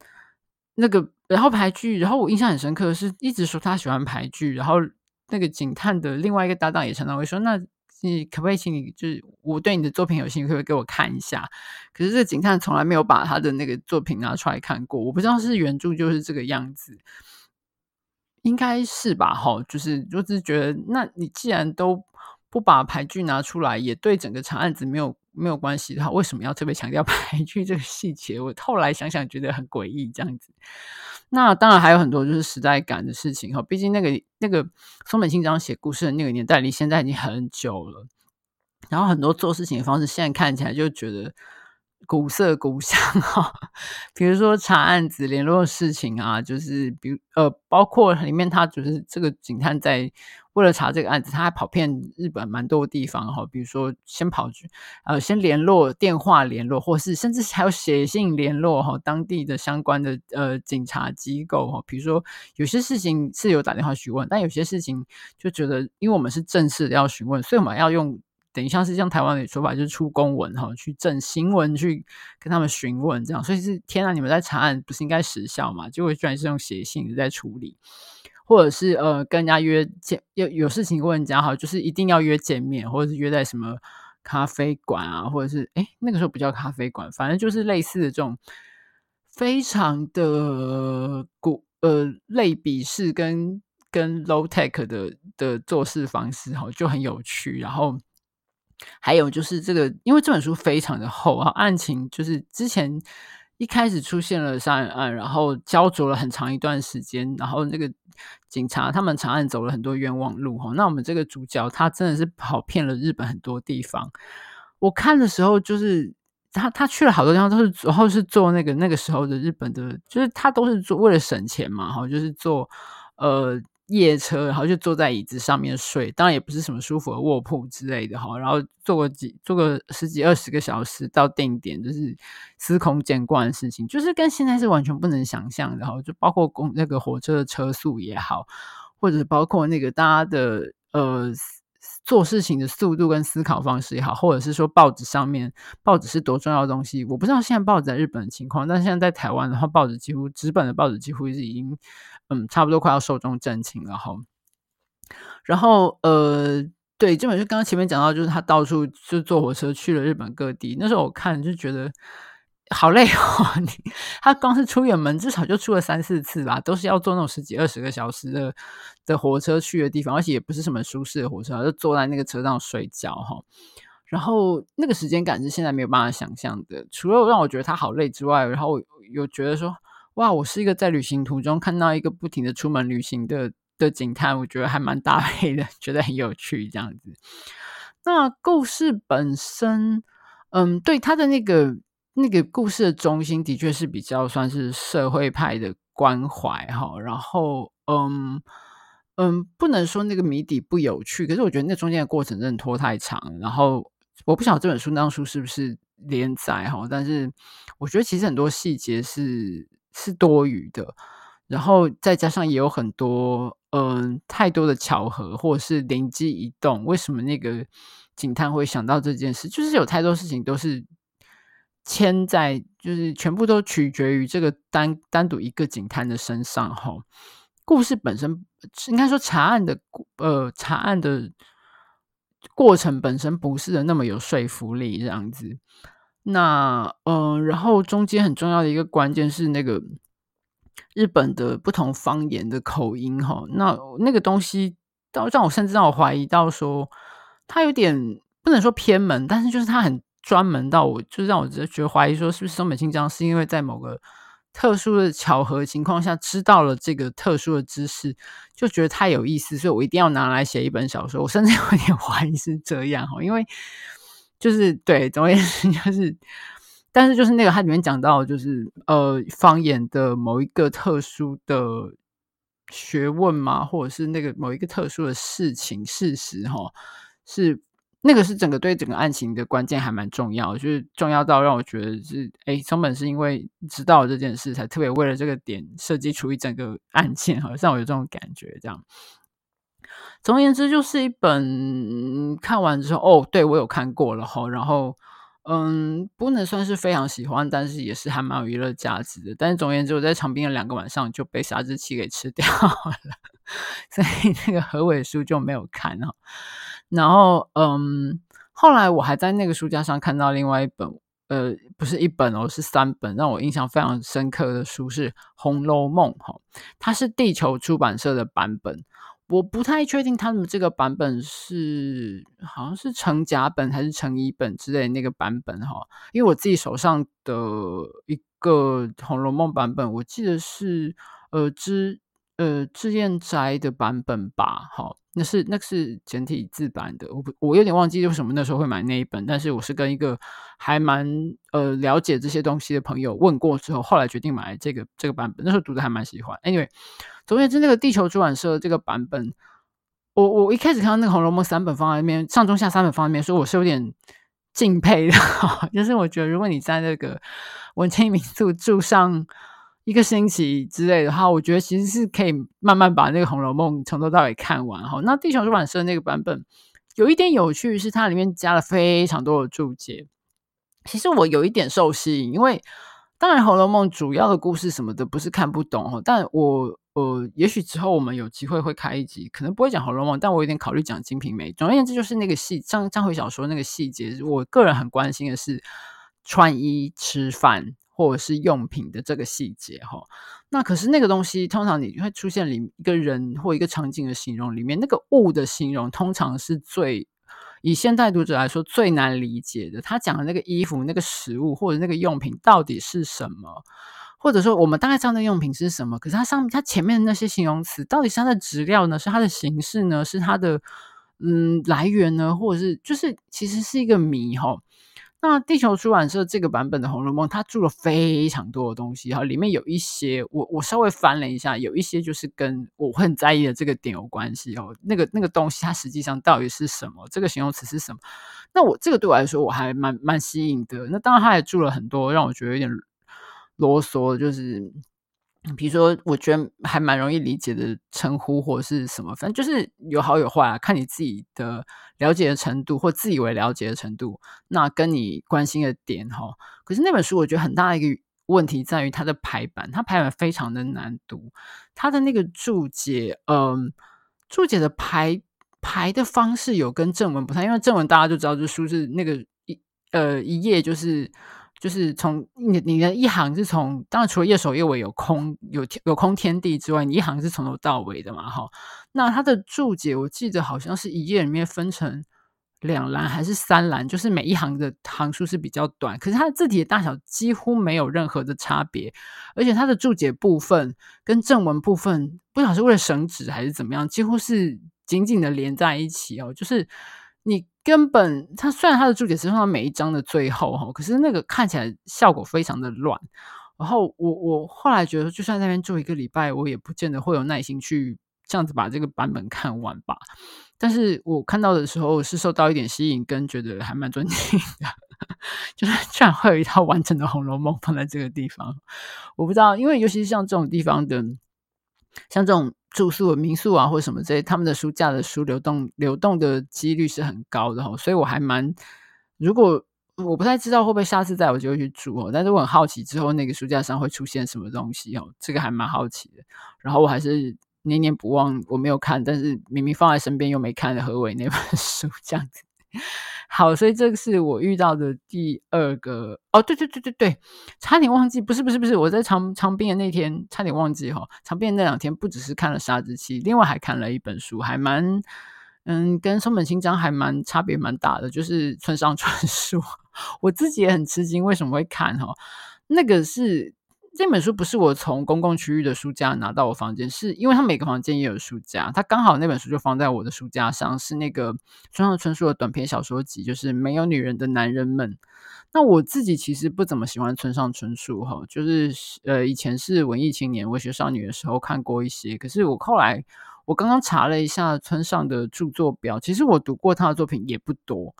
那个然后俳句，然后我印象很深刻的是，一直说他喜欢俳句，然后那个警探的另外一个搭档也常常会说，那你可不可以请你就是我对你的作品有兴趣，可不可以给我看一下？可是这个警探从来没有把他的那个作品拿出来看过，我不知道是原著就是这个样子，应该是吧？哈，就是就是觉得，那你既然都不把牌具拿出来，也对整个查案子没有没有关系的话，为什么要特别强调 牌具这个细节？我后来想想觉得很诡异，这样子。那当然还有很多就是时代感的事情哈，毕竟那个那个松本清张写故事的那个年代离现在已经很久了，然后很多做事情的方式现在看起来就觉得。古色古香哈，比如说查案子、联络事情啊，就是比如呃，包括里面他就是这个警探在为了查这个案子，他还跑遍日本蛮多地方哈，比如说先跑去呃先联络电话联络，或是甚至还有写信联络哈当地的相关的呃警察机构哈，比如说有些事情是有打电话询问，但有些事情就觉得因为我们是正式的要询问，所以我们要用。等于像是像台湾的说法，就是出公文哈，去证新闻去跟他们询问这样，所以是天啊，你们在查案不是应该时效嘛？结果居然是用写信在处理，或者是呃跟人家约见，有有事情问人家哈，就是一定要约见面，或者是约在什么咖啡馆啊，或者是诶那个时候不叫咖啡馆，反正就是类似的这种非常的古呃类比式跟跟 low tech 的的做事方式哈，就很有趣，然后。还有就是这个，因为这本书非常的厚啊，案情就是之前一开始出现了杀人案，然后焦灼了很长一段时间，然后那个警察他们查案走了很多冤枉路哈。那我们这个主角他真的是跑遍了日本很多地方。我看的时候就是他他去了好多地方，都是然后是坐那个那个时候的日本的，就是他都是做为了省钱嘛，哈，就是坐呃。夜车，然后就坐在椅子上面睡，当然也不是什么舒服的卧铺之类的哈。然后坐个几坐个十几二十个小时到定点，就是司空见惯的事情，就是跟现在是完全不能想象的哈。就包括公那个火车的车速也好，或者包括那个大家的呃做事情的速度跟思考方式也好，或者是说报纸上面报纸是多重要的东西，我不知道现在报纸在日本的情况，但现在在台湾的话，报纸几乎纸本的报纸几乎是已经。嗯，差不多快要寿终正寝了哈。然后，呃，对，这本书刚刚前面讲到，就是他到处就坐火车去了日本各地。那时候我看就觉得好累哦。你他光是出远门至少就出了三四次吧，都是要坐那种十几二十个小时的的火车去的地方，而且也不是什么舒适的火车，就坐在那个车上睡觉哈。然后那个时间感是现在没有办法想象的。除了让我觉得他好累之外，然后我又觉得说。哇，我是一个在旅行途中看到一个不停的出门旅行的的警探，我觉得还蛮搭配的，觉得很有趣这样子。那故事本身，嗯，对他的那个那个故事的中心，的确是比较算是社会派的关怀哈。然后，嗯嗯，不能说那个谜底不有趣，可是我觉得那中间的过程真的拖太长。然后，我不晓得这本书当初是不是连载哈，但是我觉得其实很多细节是。是多余的，然后再加上也有很多嗯、太多的巧合或者是灵机一动，为什么那个警探会想到这件事？就是有太多事情都是牵在，就是全部都取决于这个单单独一个警探的身上。哈，故事本身应该说查案的呃查案的过程本身不是那么有说服力，这样子。那嗯、然后中间很重要的一个关键是那个日本的不同方言的口音哈。那那个东西到让我甚至让我怀疑到说，他有点不能说偏门，但是就是他很专门到我，就让我觉得怀疑说，是不是松本清张是因为在某个特殊的巧合情况下知道了这个特殊的知识，就觉得太有意思，所以我一定要拿来写一本小说。我甚至有点怀疑是这样哈，因为。就是对，总而言之 就是，但是就是那个它里面讲到，就是呃方言的某一个特殊的学问嘛，或者是那个某一个特殊的事情事实哈，是那个是整个对整个案情的关键还蛮重要，就是重要到让我觉得是哎，松本是因为知道这件事，才特别为了这个点设计出一整个案件，好像我有这种感觉这样。总而言之，就是一本看完之后，哦，对，我有看过了哈。然后，嗯，不能算是非常喜欢，但是也是还蛮有娱乐价值的。但是总而言之，我在长滨的两个晚上就被杀之气给吃掉了，所以那个河尾书就没有看哈。然后嗯，后来我还在那个书架上看到另外一本，呃，不是一本哦，是三本，让我印象非常深刻的书是《红楼梦》哈，它是地球出版社的版本。我不太确定他们这个版本是好像是成甲本还是成乙本之类那个版本哈，因为我自己手上的一个《红楼梦》版本，我记得是呃脂呃脂砚斋的版本吧，哈，那是那是简体字版的，我不我有点忘记为什么那时候会买那一本，但是我是跟一个还蛮呃了解这些东西的朋友问过之后，后来决定买这个这个版本，那时候读的还蛮喜欢，anyway。总而言之，那个地球出版社这个版本，我我一开始看到那个《红楼梦》三本放在那边，上中下三本放在那边，所以我是有点敬佩的。就是我觉得，如果你在那个文青民宿住上一个星期之类的话，我觉得其实是可以慢慢把那个《红楼梦》从头到尾看完。哈，那地球出版社那个版本有一点有趣，是它里面加了非常多的注解。其实我有一点受吸引，因为当然《红楼梦》主要的故事什么的不是看不懂，但我。呃，也许之后我们有机会会开一集，可能不会讲《红楼梦》，但我有点考虑讲《金瓶梅》。总而言之，就是那个细章章回小说那个细节，我个人很关心的是穿衣、吃饭或者是用品的这个细节哈。那可是那个东西，通常你会出现里一个人或一个场景的形容里面，那个物的形容通常是最以现代读者来说最难理解的。他讲的那个衣服、那个食物或者那个用品到底是什么？或者说，我们大概知道那用品是什么，可是它上面它前面的那些形容词，到底是它的质料呢？是它的形式呢？是它的嗯来源呢？或者是就是其实是一个谜哈。那地球出版社这个版本的《红楼梦》，它注了非常多的东西哈，里面有一些我我稍微翻了一下，有一些就是跟我很在意的这个点有关系哦。那个那个东西它实际上到底是什么？这个形容词是什么？那我这个对我来说我还蛮蛮吸引的。那当然，它也注了很多让我觉得有点。啰嗦就是，比如说，我觉得还蛮容易理解的称呼或者是什么，反正就是有好有坏，看你自己的了解的程度或自以为了解的程度，那跟你关心的点哈。可是那本书我觉得很大的一个问题在于它的排版，它排版非常的难读，它的那个注解，嗯，注解的排排的方式有跟正文不太，因为正文大家就知道，这书是那个一呃一页就是。就是从你你的一行是从，当然除了页首页尾有空有有空天地之外，你一行是从头到尾的嘛，哈。那它的注解我记得好像是一页里面分成两栏还是三栏，就是每一行的行数是比较短，可是它的字体的大小几乎没有任何的差别，而且它的注解部分跟正文部分不晓得是为了省纸还是怎么样，几乎是紧紧的连在一起哦，就是。你根本，他虽然他的注解是放到每一章的最后哈，可是那个看起来效果非常的乱。然后我我后来觉得，就算那边住一个礼拜，我也不见得会有耐心去这样子把这个版本看完吧。但是我看到的时候是受到一点吸引，跟觉得还蛮尊敬的，就是居然会有一套完整的《红楼梦》放在这个地方。我不知道，因为尤其是像这种地方的，像这种。住宿民宿啊，或者什么这些，他们的书架的书流动流动的几率是很高的哈，所以我还蛮，如果我不太知道会不会下次再我就会去住哦，但是我很好奇之后那个书架上会出现什么东西哦，这个还蛮好奇的。然后我还是念念不忘，我没有看，但是明明放在身边又没看的何伟那本书这样子。好，所以这个是我遇到的第二个哦，对对对对对，差点忘记，不是不是不是，我在长长滨的那天差点忘记哈，长滨那两天不只是看了《杀之气》，另外还看了一本书，还蛮嗯，跟松本清张还蛮差别蛮大的，就是村上春树，我自己也很吃惊，为什么会看哈？那个是。这本书不是我从公共区域的书架拿到我房间，是因为他每个房间也有书架，他刚好那本书就放在我的书架上，是那个村上春树的短篇小说集，就是没有女人的男人们。那我自己其实不怎么喜欢村上春树哈，就是呃以前是文艺青年、文学少女的时候看过一些，可是我后来我刚刚查了一下村上的著作表，其实我读过他的作品也不多，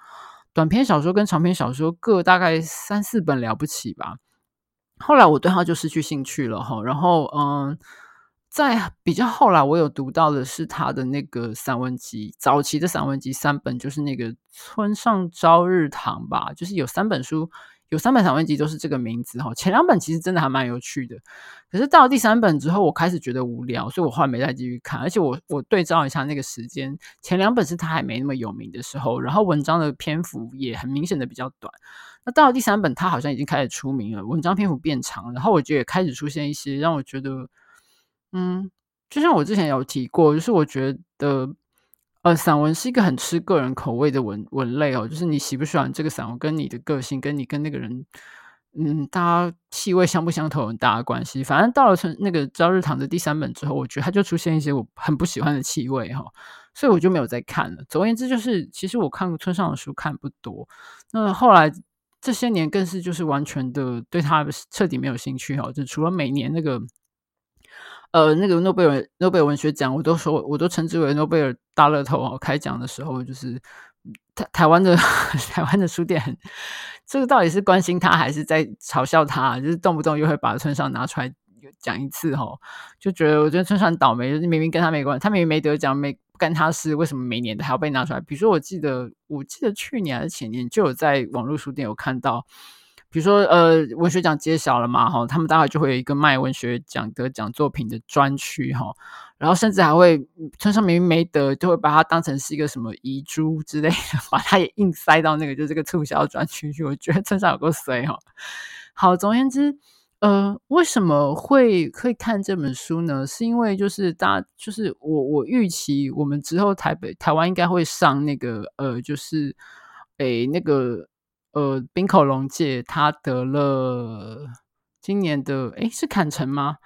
短篇小说跟长篇小说各大概三四本了不起吧。后来我对他就失去兴趣了哈，然后嗯，在比较后来我有读到的是他的那个散文集，早期的散文集三本，就是那个村上朝日堂吧，就是有三本书，有三本散文集都是这个名字哈。前两本其实真的还蛮有趣的，可是到了第三本之后，我开始觉得无聊，所以我后来没再继续看。而且我我对照一下那个时间，前两本是他还没那么有名的时候，然后文章的篇幅也很明显的比较短。那到了第三本，他好像已经开始出名了，文章篇幅变长，然后我觉得也开始出现一些让我觉得，嗯，就像我之前有提过，就是我觉得，呃，散文是一个很吃个人口味的文文类哦，就是你喜不喜欢这个散文，跟你的个性，跟你跟那个人，嗯，大家气味相不相投很大的关系。反正到了从那个朝日堂的第三本之后，我觉得他就出现一些我很不喜欢的气味哈、哦，所以我就没有再看了。总而言之，就是其实我看村上的书看不多，那后来。这些年更是就是完全的对他彻底没有兴趣哈，就除了每年那个，呃，那个诺贝尔诺贝尔文学奖，我都说我都称之为诺贝尔大乐透哦，开奖的时候就是台台湾的 台湾的书店，这个到底是关心他还是在嘲笑他？就是动不动又会把村上拿出来讲一次哈，就觉得我觉得村上倒霉，就明明跟他没关，他明明没得奖没。干他事，为什么每年都还要被拿出来？比如说，我记得，我记得去年还是前年就有在网络书店有看到，比如说，呃，文学奖揭晓了嘛，哈，他们大概就会有一个卖文学奖得奖作品的专区，哈，然后甚至还会村上明明没得，就会把它当成是一个什么遗珠之类的，把它也硬塞到那个就这个促销专区去。我觉得村上有够衰哈。好，总而言之。呃，为什么会会看这本书呢？是因为就是大家就是我我预期我们之后台北台湾应该会上那个呃，就是诶那个呃冰口龙介他得了今年的诶是坎城吗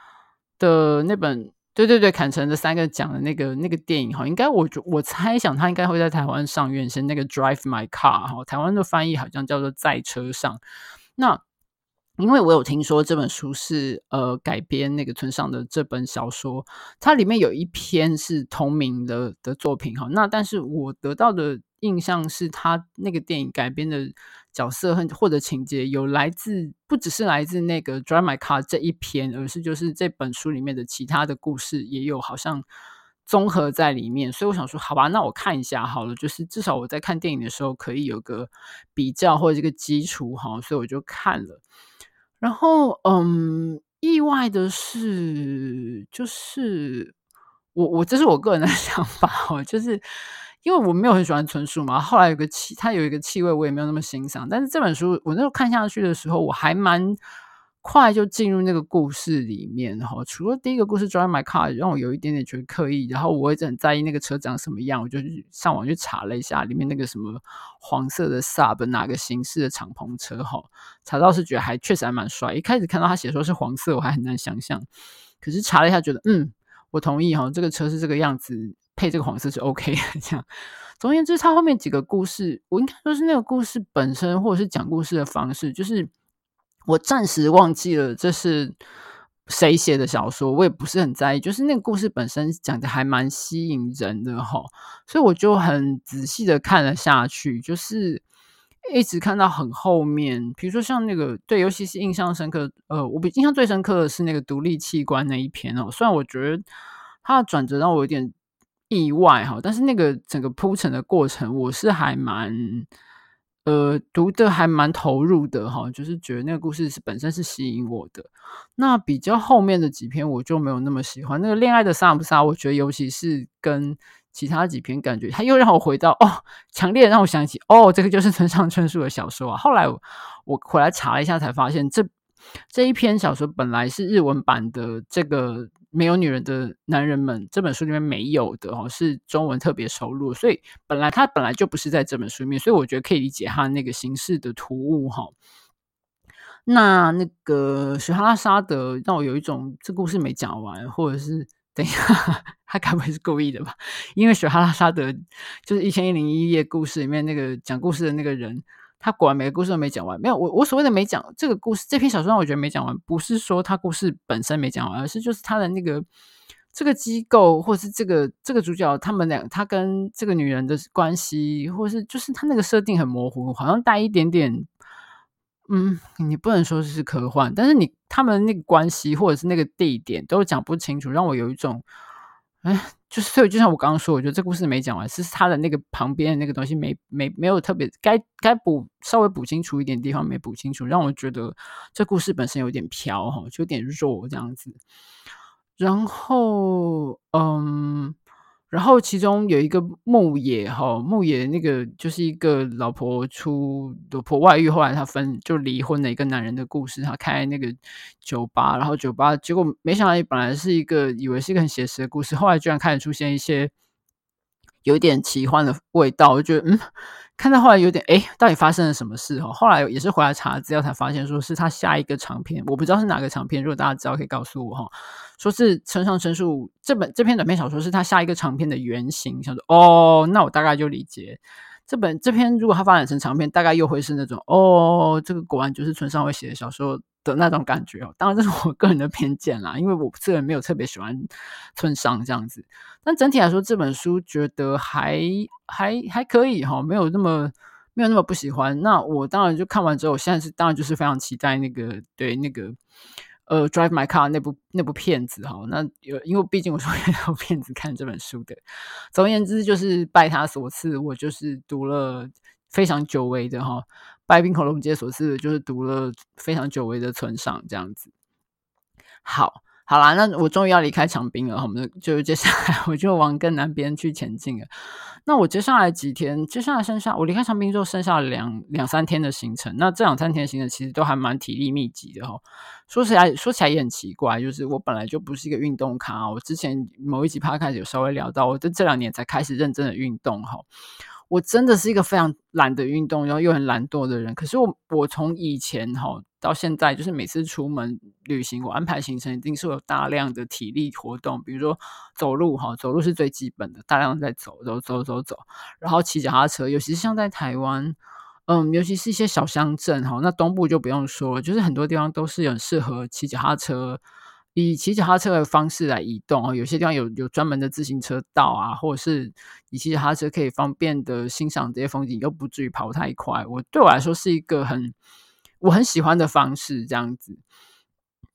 的那本对对对坎城的三个奖的那个那个电影哈，应该我我猜想他应该会在台湾上院线，那个 Drive My Car 哈，台湾的翻译好像叫做在车上那。因为我有听说这本书是呃改编那个村上的这本小说，它里面有一篇是同名的的作品哈。那但是我得到的印象是，他那个电影改编的角色和或者情节有来自不只是来自那个《Drive My Car》这一篇，而是就是这本书里面的其他的故事也有好像综合在里面。所以我想说，好吧，那我看一下好了，就是至少我在看电影的时候可以有个比较或者这个基础哈，所以我就看了。然后，嗯，意外的是，就是我我这是我个人的 想法哦，就是因为我没有很喜欢村树嘛，后来有个气，它有一个气味，我也没有那么欣赏。但是这本书我那时候看下去的时候，我还蛮。快就进入那个故事里面，然后除了第一个故事《Drive My Car》让我有一点点觉得刻意，然后我一直很在意那个车长什么样，我就上网去查了一下里面那个什么黄色的 Sub 哪个形式的敞篷车，哈，查到是觉得还确实还蛮帅。一开始看到他写说是黄色，我还很难想象，可是查了一下，觉得嗯，我同意哈，这个车是这个样子，配这个黄色是 OK 的。这样，总而言之，他后面几个故事，我应该说是那个故事本身，或者是讲故事的方式，就是。我暂时忘记了这是谁写的小说，我也不是很在意。就是那个故事本身讲的还蛮吸引人的哈，所以我就很仔细的看了下去，就是一直看到很后面。比如说像那个对，尤其是印象深刻，呃，我比印象最深刻的是那个独立器官那一篇哦。虽然我觉得它的转折让我有点意外哈，但是那个整个铺陈的过程，我是还蛮。呃，读的还蛮投入的哈，就是觉得那个故事是本身是吸引我的。那比较后面的几篇我就没有那么喜欢。那个恋爱的杀不杀，我觉得尤其是跟其他几篇感觉，他又让我回到哦，强烈让我想起哦，这个就是村上春树的小说啊。后来我，我回来查了一下，才发现这这一篇小说本来是日文版的这个。没有女人的男人们这本书里面没有的哦，是中文特别收录，所以本来他本来就不是在这本书里面，所以我觉得可以理解他那个形式的突兀哈。那那个雪哈拉沙德让我有一种这故事没讲完，或者是等一下 他该不会是故意的吧？因为雪哈拉沙德就是一千零一夜故事里面那个讲故事的那个人。他果然每个故事都没讲完，没有我我所谓的没讲这个故事，这篇小说我觉得没讲完，不是说他故事本身没讲完，而是就是他的那个这个机构，或是这个这个主角他们俩，他跟这个女人的关系，或是就是他那个设定很模糊，好像带一点点，嗯，你不能说是科幻，但是你他们那个关系或者是那个地点都讲不清楚，让我有一种，哎。就是所以就像我刚刚说，我觉得这故事没讲完，是他的那个旁边的那个东西没没没有特别该该补稍微补清楚一点地方没补清楚，让我觉得这故事本身有点飘哈，就有点弱这样子。然后嗯。然后其中有一个牧野哈，牧野那个就是一个老婆出老婆外遇，后来他分就离婚的一个男人的故事。他开那个酒吧，然后酒吧结果没想到，本来是一个以为是一个很写实的故事，后来居然开始出现一些有点奇幻的味道。我觉得嗯。看到后来有点哎，到底发生了什么事？哦，后来也是回来查资料才发现，说是他下一个长篇，我不知道是哪个长篇。如果大家知道，可以告诉我哈。说是村上春树这本这篇短篇小说是他下一个长篇的原型。想说哦，那我大概就理解这本这篇，如果它发展成长篇，大概又会是那种哦，这个果然就是村上会写的小说的那种感觉哦。当然这是我个人的偏见啦，因为我这个人没有特别喜欢村上这样子。但整体来说，这本书觉得还。还还可以哈，没有那么没有那么不喜欢。那我当然就看完之后，我现在是当然就是非常期待那个对那个呃《Drive My Car》那部那部片子哈。那有因为毕竟我是为了那部片子看这本书的。总而言之，就是拜他所赐，我就是读了非常久违的哈。拜宾口龙杰所赐，就是读了非常久违的村上这样子。好。好啦，那我终于要离开长滨了，我们就接下来 我就往更南边去前进了。那我接下来几天，接下来剩下我离开长滨之后，剩下两两三天的行程。那这两三天行程其实都还蛮体力密集的哈。说起来，说起来也很奇怪，就是我本来就不是一个运动咖。我之前某一集 podcast 有稍微聊到，我这这两年才开始认真的运动哈。我真的是一个非常懒得运动，然后又很懒惰的人。可是我我从以前哈。到现在就是每次出门旅行，我安排行程一定是有大量的体力活动，比如说走路哈，走路是最基本的，大量在走走走走走，然后骑脚踏车，尤其是像在台湾，嗯，尤其是一些小乡镇哈，那东部就不用说，就是很多地方都是很适合骑脚踏车，以骑脚踏车的方式来移动啊，有些地方有有专门的自行车道啊，或者是以骑脚踏车可以方便的欣赏这些风景，又不至于跑太快。我对我来说是一个很。我很喜欢的方式，这样子。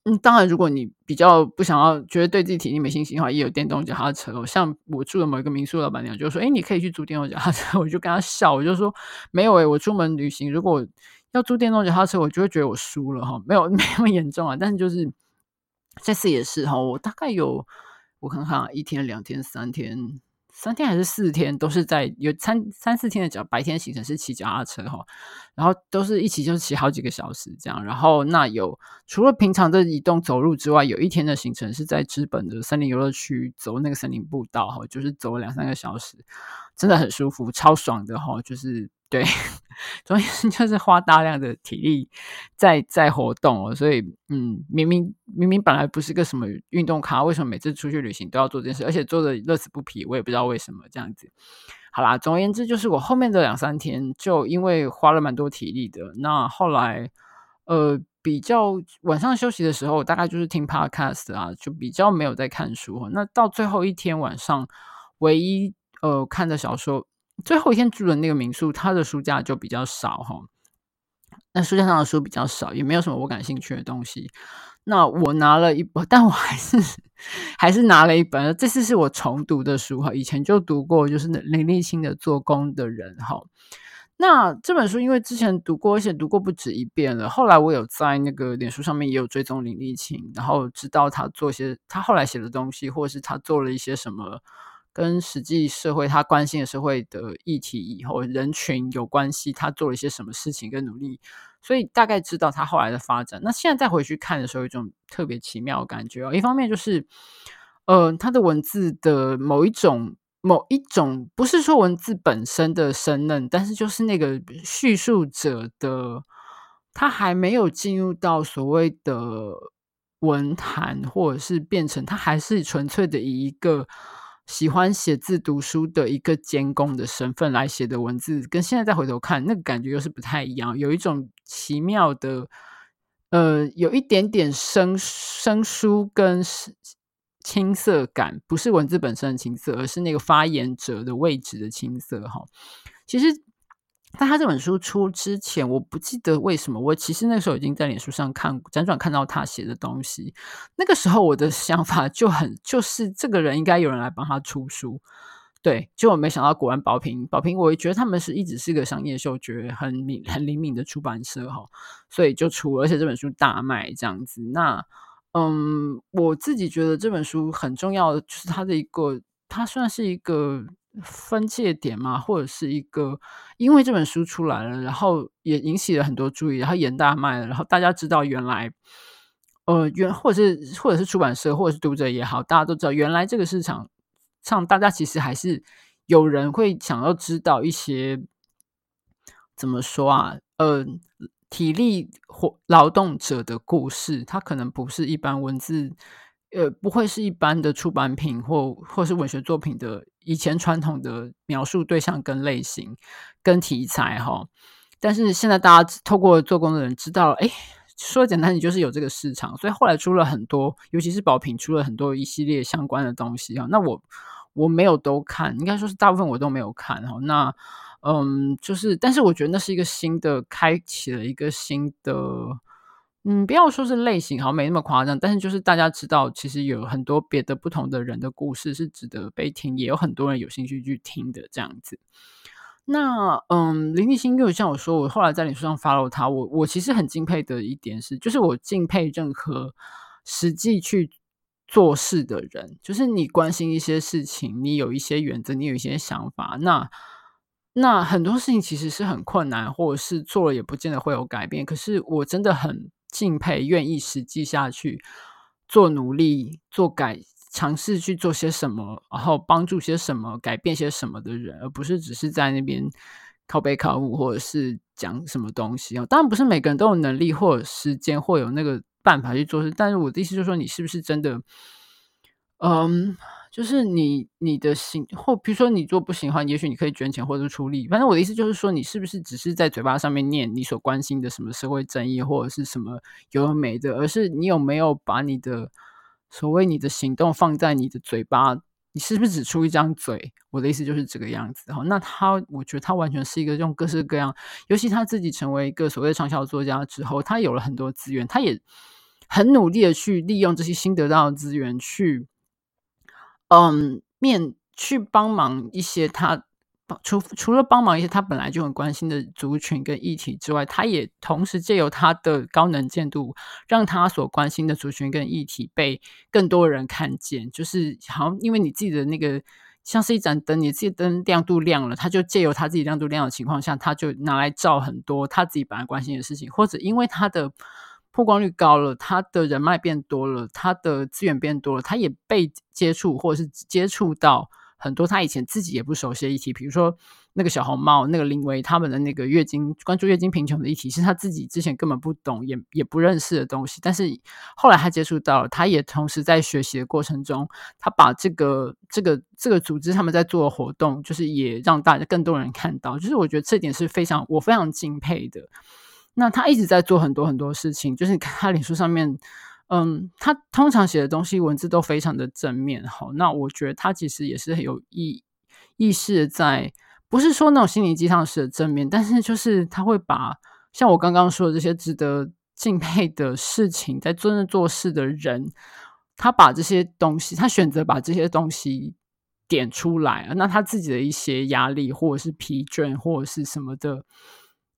嗯，当然，如果你比较不想要，觉得对自己体力没信心的话，也有电动脚踏车。像我住的某一个民宿，老板娘就说：“哎，你可以去租电动脚踏车。” 我就跟他笑，我就说：“没有诶，我出门旅行，如果要租电动脚踏车，我就会觉得我输了哈。没有 没那么严重啊，但是就是这次也是哈，我大概有我看看，一天、两天、三天。”三天还是四天，都是在有三三四天的脚白天行程是骑脚踏车哈，然后都是一起就是骑好几个小时这样，然后那有除了平常的移动走路之外，有一天的行程是在知本的森林游乐区走那个森林步道哈，就是走了两三个小时，真的很舒服，超爽的哈，就是。对，总之就是花大量的体力在在活动哦，所以嗯，明明明明本来不是个什么运动咖，为什么每次出去旅行都要做这件事，而且做的乐此不疲，我也不知道为什么这样子。好啦，总而言之，就是我后面的两三天就因为花了蛮多体力的，那后来呃比较晚上休息的时候，大概就是听 podcast 啊，就比较没有在看书。那到最后一天晚上，唯一呃看的小说。最后一天住的那个民宿，它的书架就比较少哈。那书架上的书比较少，也没有什么我感兴趣的东西。那我拿了一本，但我还是还是拿了一本。这次是我重读的书哈，以前就读过，就是林立青的《做工的人》哈。那这本书因为之前读过，而且读过不止一遍了。后来我有在那个脸书上面也有追踪林立青，然后知道他做些他后来写的东西，或者是他做了一些什么。跟实际社会他关心的社会的议题以后人群有关系，他做了一些什么事情跟努力，所以大概知道他后来的发展。那现在再回去看的时候，有一种特别奇妙的感觉哦。一方面就是，呃，他的文字的某一种某一种，不是说文字本身的生嫩，但是就是那个叙述者的，他还没有进入到所谓的文坛，或者是变成他还是纯粹的以一个。喜欢写字读书的一个监工的身份来写的文字，跟现在再回头看，那个感觉又是不太一样，有一种奇妙的，呃，有一点点生生疏跟青涩感，不是文字本身的青涩，而是那个发言者的位置的青涩哈。其实但他这本书出之前，我不记得为什么，我其实那时候已经在脸书上看辗转看到他写的东西。那个时候我的 想法就很就是这个人应该有人来帮他出书，对，就我没想到果然宝瓶宝瓶，我也觉得他们是一直是个商业嗅觉很敏很灵敏的出版社哈，所以就出，而且这本书大卖这样子。那嗯，我自己觉得这本书很重要的就是它的一个，它算是一个。分界点嘛，或者是一个，因为这本书出来了，然后也引起了很多注意，然后也大卖了，然后大家知道原来，呃，原或者是或者是出版社或者是读者也好，大家都知道原来这个市场上，大家其实还是有人会想要知道一些怎么说啊，呃，体力活劳动者的故事，它可能不是一般文字。呃，不会是一般的出版品或或是文学作品的以前传统的描述对象跟类型跟题材哈，但是现在大家透过做工的人知道了，哎，说简单，你就是有这个市场，所以后来出了很多，尤其是宝瓶出了很多一系列相关的东西啊。那我我没有都看，应该说是大部分我都没有看哈。那嗯，就是，但是我觉得那是一个新的，开启了一个新的。嗯，不要说是类型，好像，没那么夸张，但是就是大家知道，其实有很多别的不同的人的故事是值得被听，也有很多人有兴趣去听的这样子。那嗯，林立新又像我说，我后来在脸书上 follow 他，我我其实很敬佩的一点是，就是我敬佩任何实际去做事的人，就是你关心一些事情，你有一些原则，你有一些想法，那。那很多事情其实是很困难，或者是做了也不见得会有改变。可是我真的很敬佩愿意实际下去做努力、做改、尝试去做些什么，然后帮助些什么、改变些什么的人，而不是只是在那边靠背靠物，或者是讲什么东西啊。当然不是每个人都有能力或者时间或有那个办法去做事，但是我的意思就是说，你是不是真的，嗯。就是你你的心，或比如说你做不行的话，也许你可以捐钱或者出力。反正我的意思就是说，你是不是只是在嘴巴上面念你所关心的什么社会正义或者是什么有的没的，而是你有没有把你的所谓你的行动放在你的嘴巴？你是不是只出一张嘴？我的意思就是这个样子。哈，那他，我觉得他完全是一个用各式各样，尤其他自己成为一个所谓畅销作家之后，他有了很多资源，他也很努力的去利用这些新得到的资源去。嗯，面去帮忙一些他除除了帮忙一些他本来就很关心的族群跟议题之外，他也同时借由他的高能见度，让他所关心的族群跟议题被更多人看见。就是好像因为你自己的那个像是一盏灯，你自己灯亮度亮了，他就借由他自己亮度亮的情况下，他就拿来照很多他自己本来关心的事情，或者因为他的。曝光率高了，他的人脉变多了，他的资源变多了，他也被接触或者是接触到很多他以前自己也不熟悉的议题，比如说那个小红帽、那个林薇他们的那个月经关注月经贫穷的议题，是他自己之前根本不懂也也不认识的东西，但是后来他接触到了，他也同时在学习的过程中，他把这个这个这个组织他们在做的活动，就是也让大家更多人看到，就是我觉得这点是非常我非常敬佩的。那他一直在做很多很多事情，就是你看他脸书上面，嗯，他通常写的东西文字都非常的正面，好，那我觉得他其实也是很有意意识在，不是说那种心灵鸡汤式的正面，但是就是他会把像我刚刚说的这些值得 敬佩的事情，在真正做事的人，他把这些东西，他选择把这些东西点出来，那他自己的一些压力或者是疲倦或者是什么的。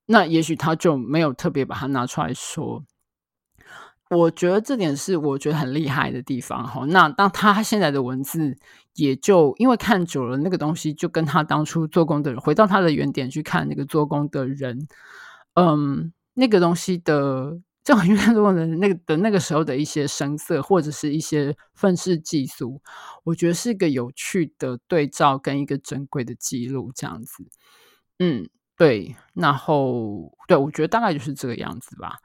那也许他就没有特别把它拿出来说，我觉得这点是我觉得很厉害的地方哈。那当他现在的文字也就因为看久了那个东西，就跟他当初做工的人回到他的原点去看那个做工的人，嗯，那个东西的这种运作的那个的那个时候的一些声色或者是一些愤世嫉俗，我觉得是一个有趣的对照跟一个珍贵的记录，这样子，嗯。对，然后对，我觉得大概就是这个样子吧。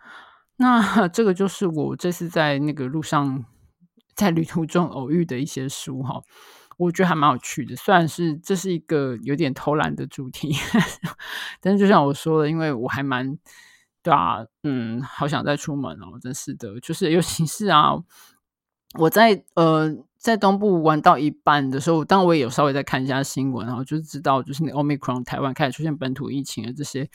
那这个就是我这次在那个路上，在旅途中偶遇的一些书哈，我觉得还蛮有趣的。虽然是这是一个有点偷懒的主题，但是就像我说的，因为我还蛮对啊，嗯，好想再出门哦，真是的，就是尤其是啊，我在呃。在东部玩到一半的时候，当然我也有稍微再看一下新闻，然后就知道就是那 Omicron 台湾开始出现本土疫情的这些。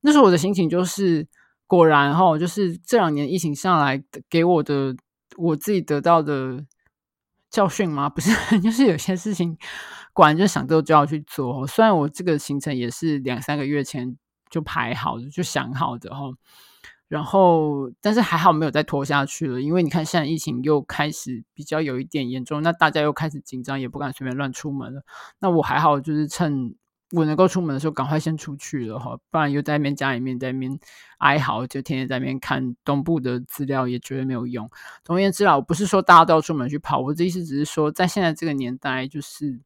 那时候我的心情就是，果然哈，就是这两年疫情下来给我的，我自己得到的教训吗？不是，就是有些事情果然就想做就要去做。虽然我这个行程也是两三个月前就排好的，就想好的哈。然后，但是还好没有再拖下去了，因为你看现在疫情又开始比较有一点严重，那大家又开始紧张，也不敢随便乱出门了。那我还好，就是趁我能够出门的时候，赶快先出去了哈，不然又在那边家里面在那边哀嚎，就天天在那边看东部的资料，也绝对没有用。总而言之啦，我不是说大家都要出门去跑，我的意思只是说，在现在这个年代，就是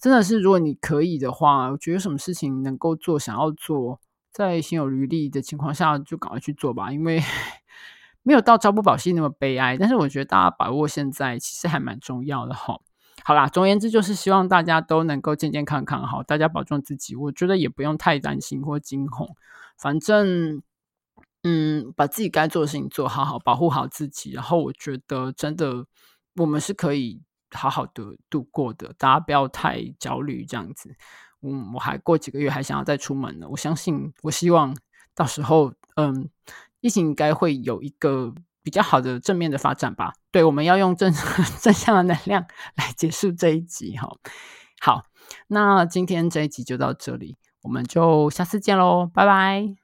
真的是如果你可以的话，我觉得有什么事情能够做，想要做。在心有余力的情况下，就赶快去做吧，因为 没有到朝不保夕那么悲哀。但是我觉得大家把握现在，其实还蛮重要的哈。好啦，总而言之就是希望大家都能够健健康康，好，大家保重自己。我觉得也不用太担心或惊恐，反正嗯，把自己该做的事情做好好，保护好自己。然后我觉得真的，我们是可以好好的度过的，大家不要太焦虑这样子。嗯，我还过几个月还想要再出门呢。我相信，我希望到时候，嗯，疫情应该会有一个比较好的正面的发展吧。对，我们要用正 正向的能量来结束这一集哈。好，那今天这一集就到这里，我们就下次见喽，拜拜。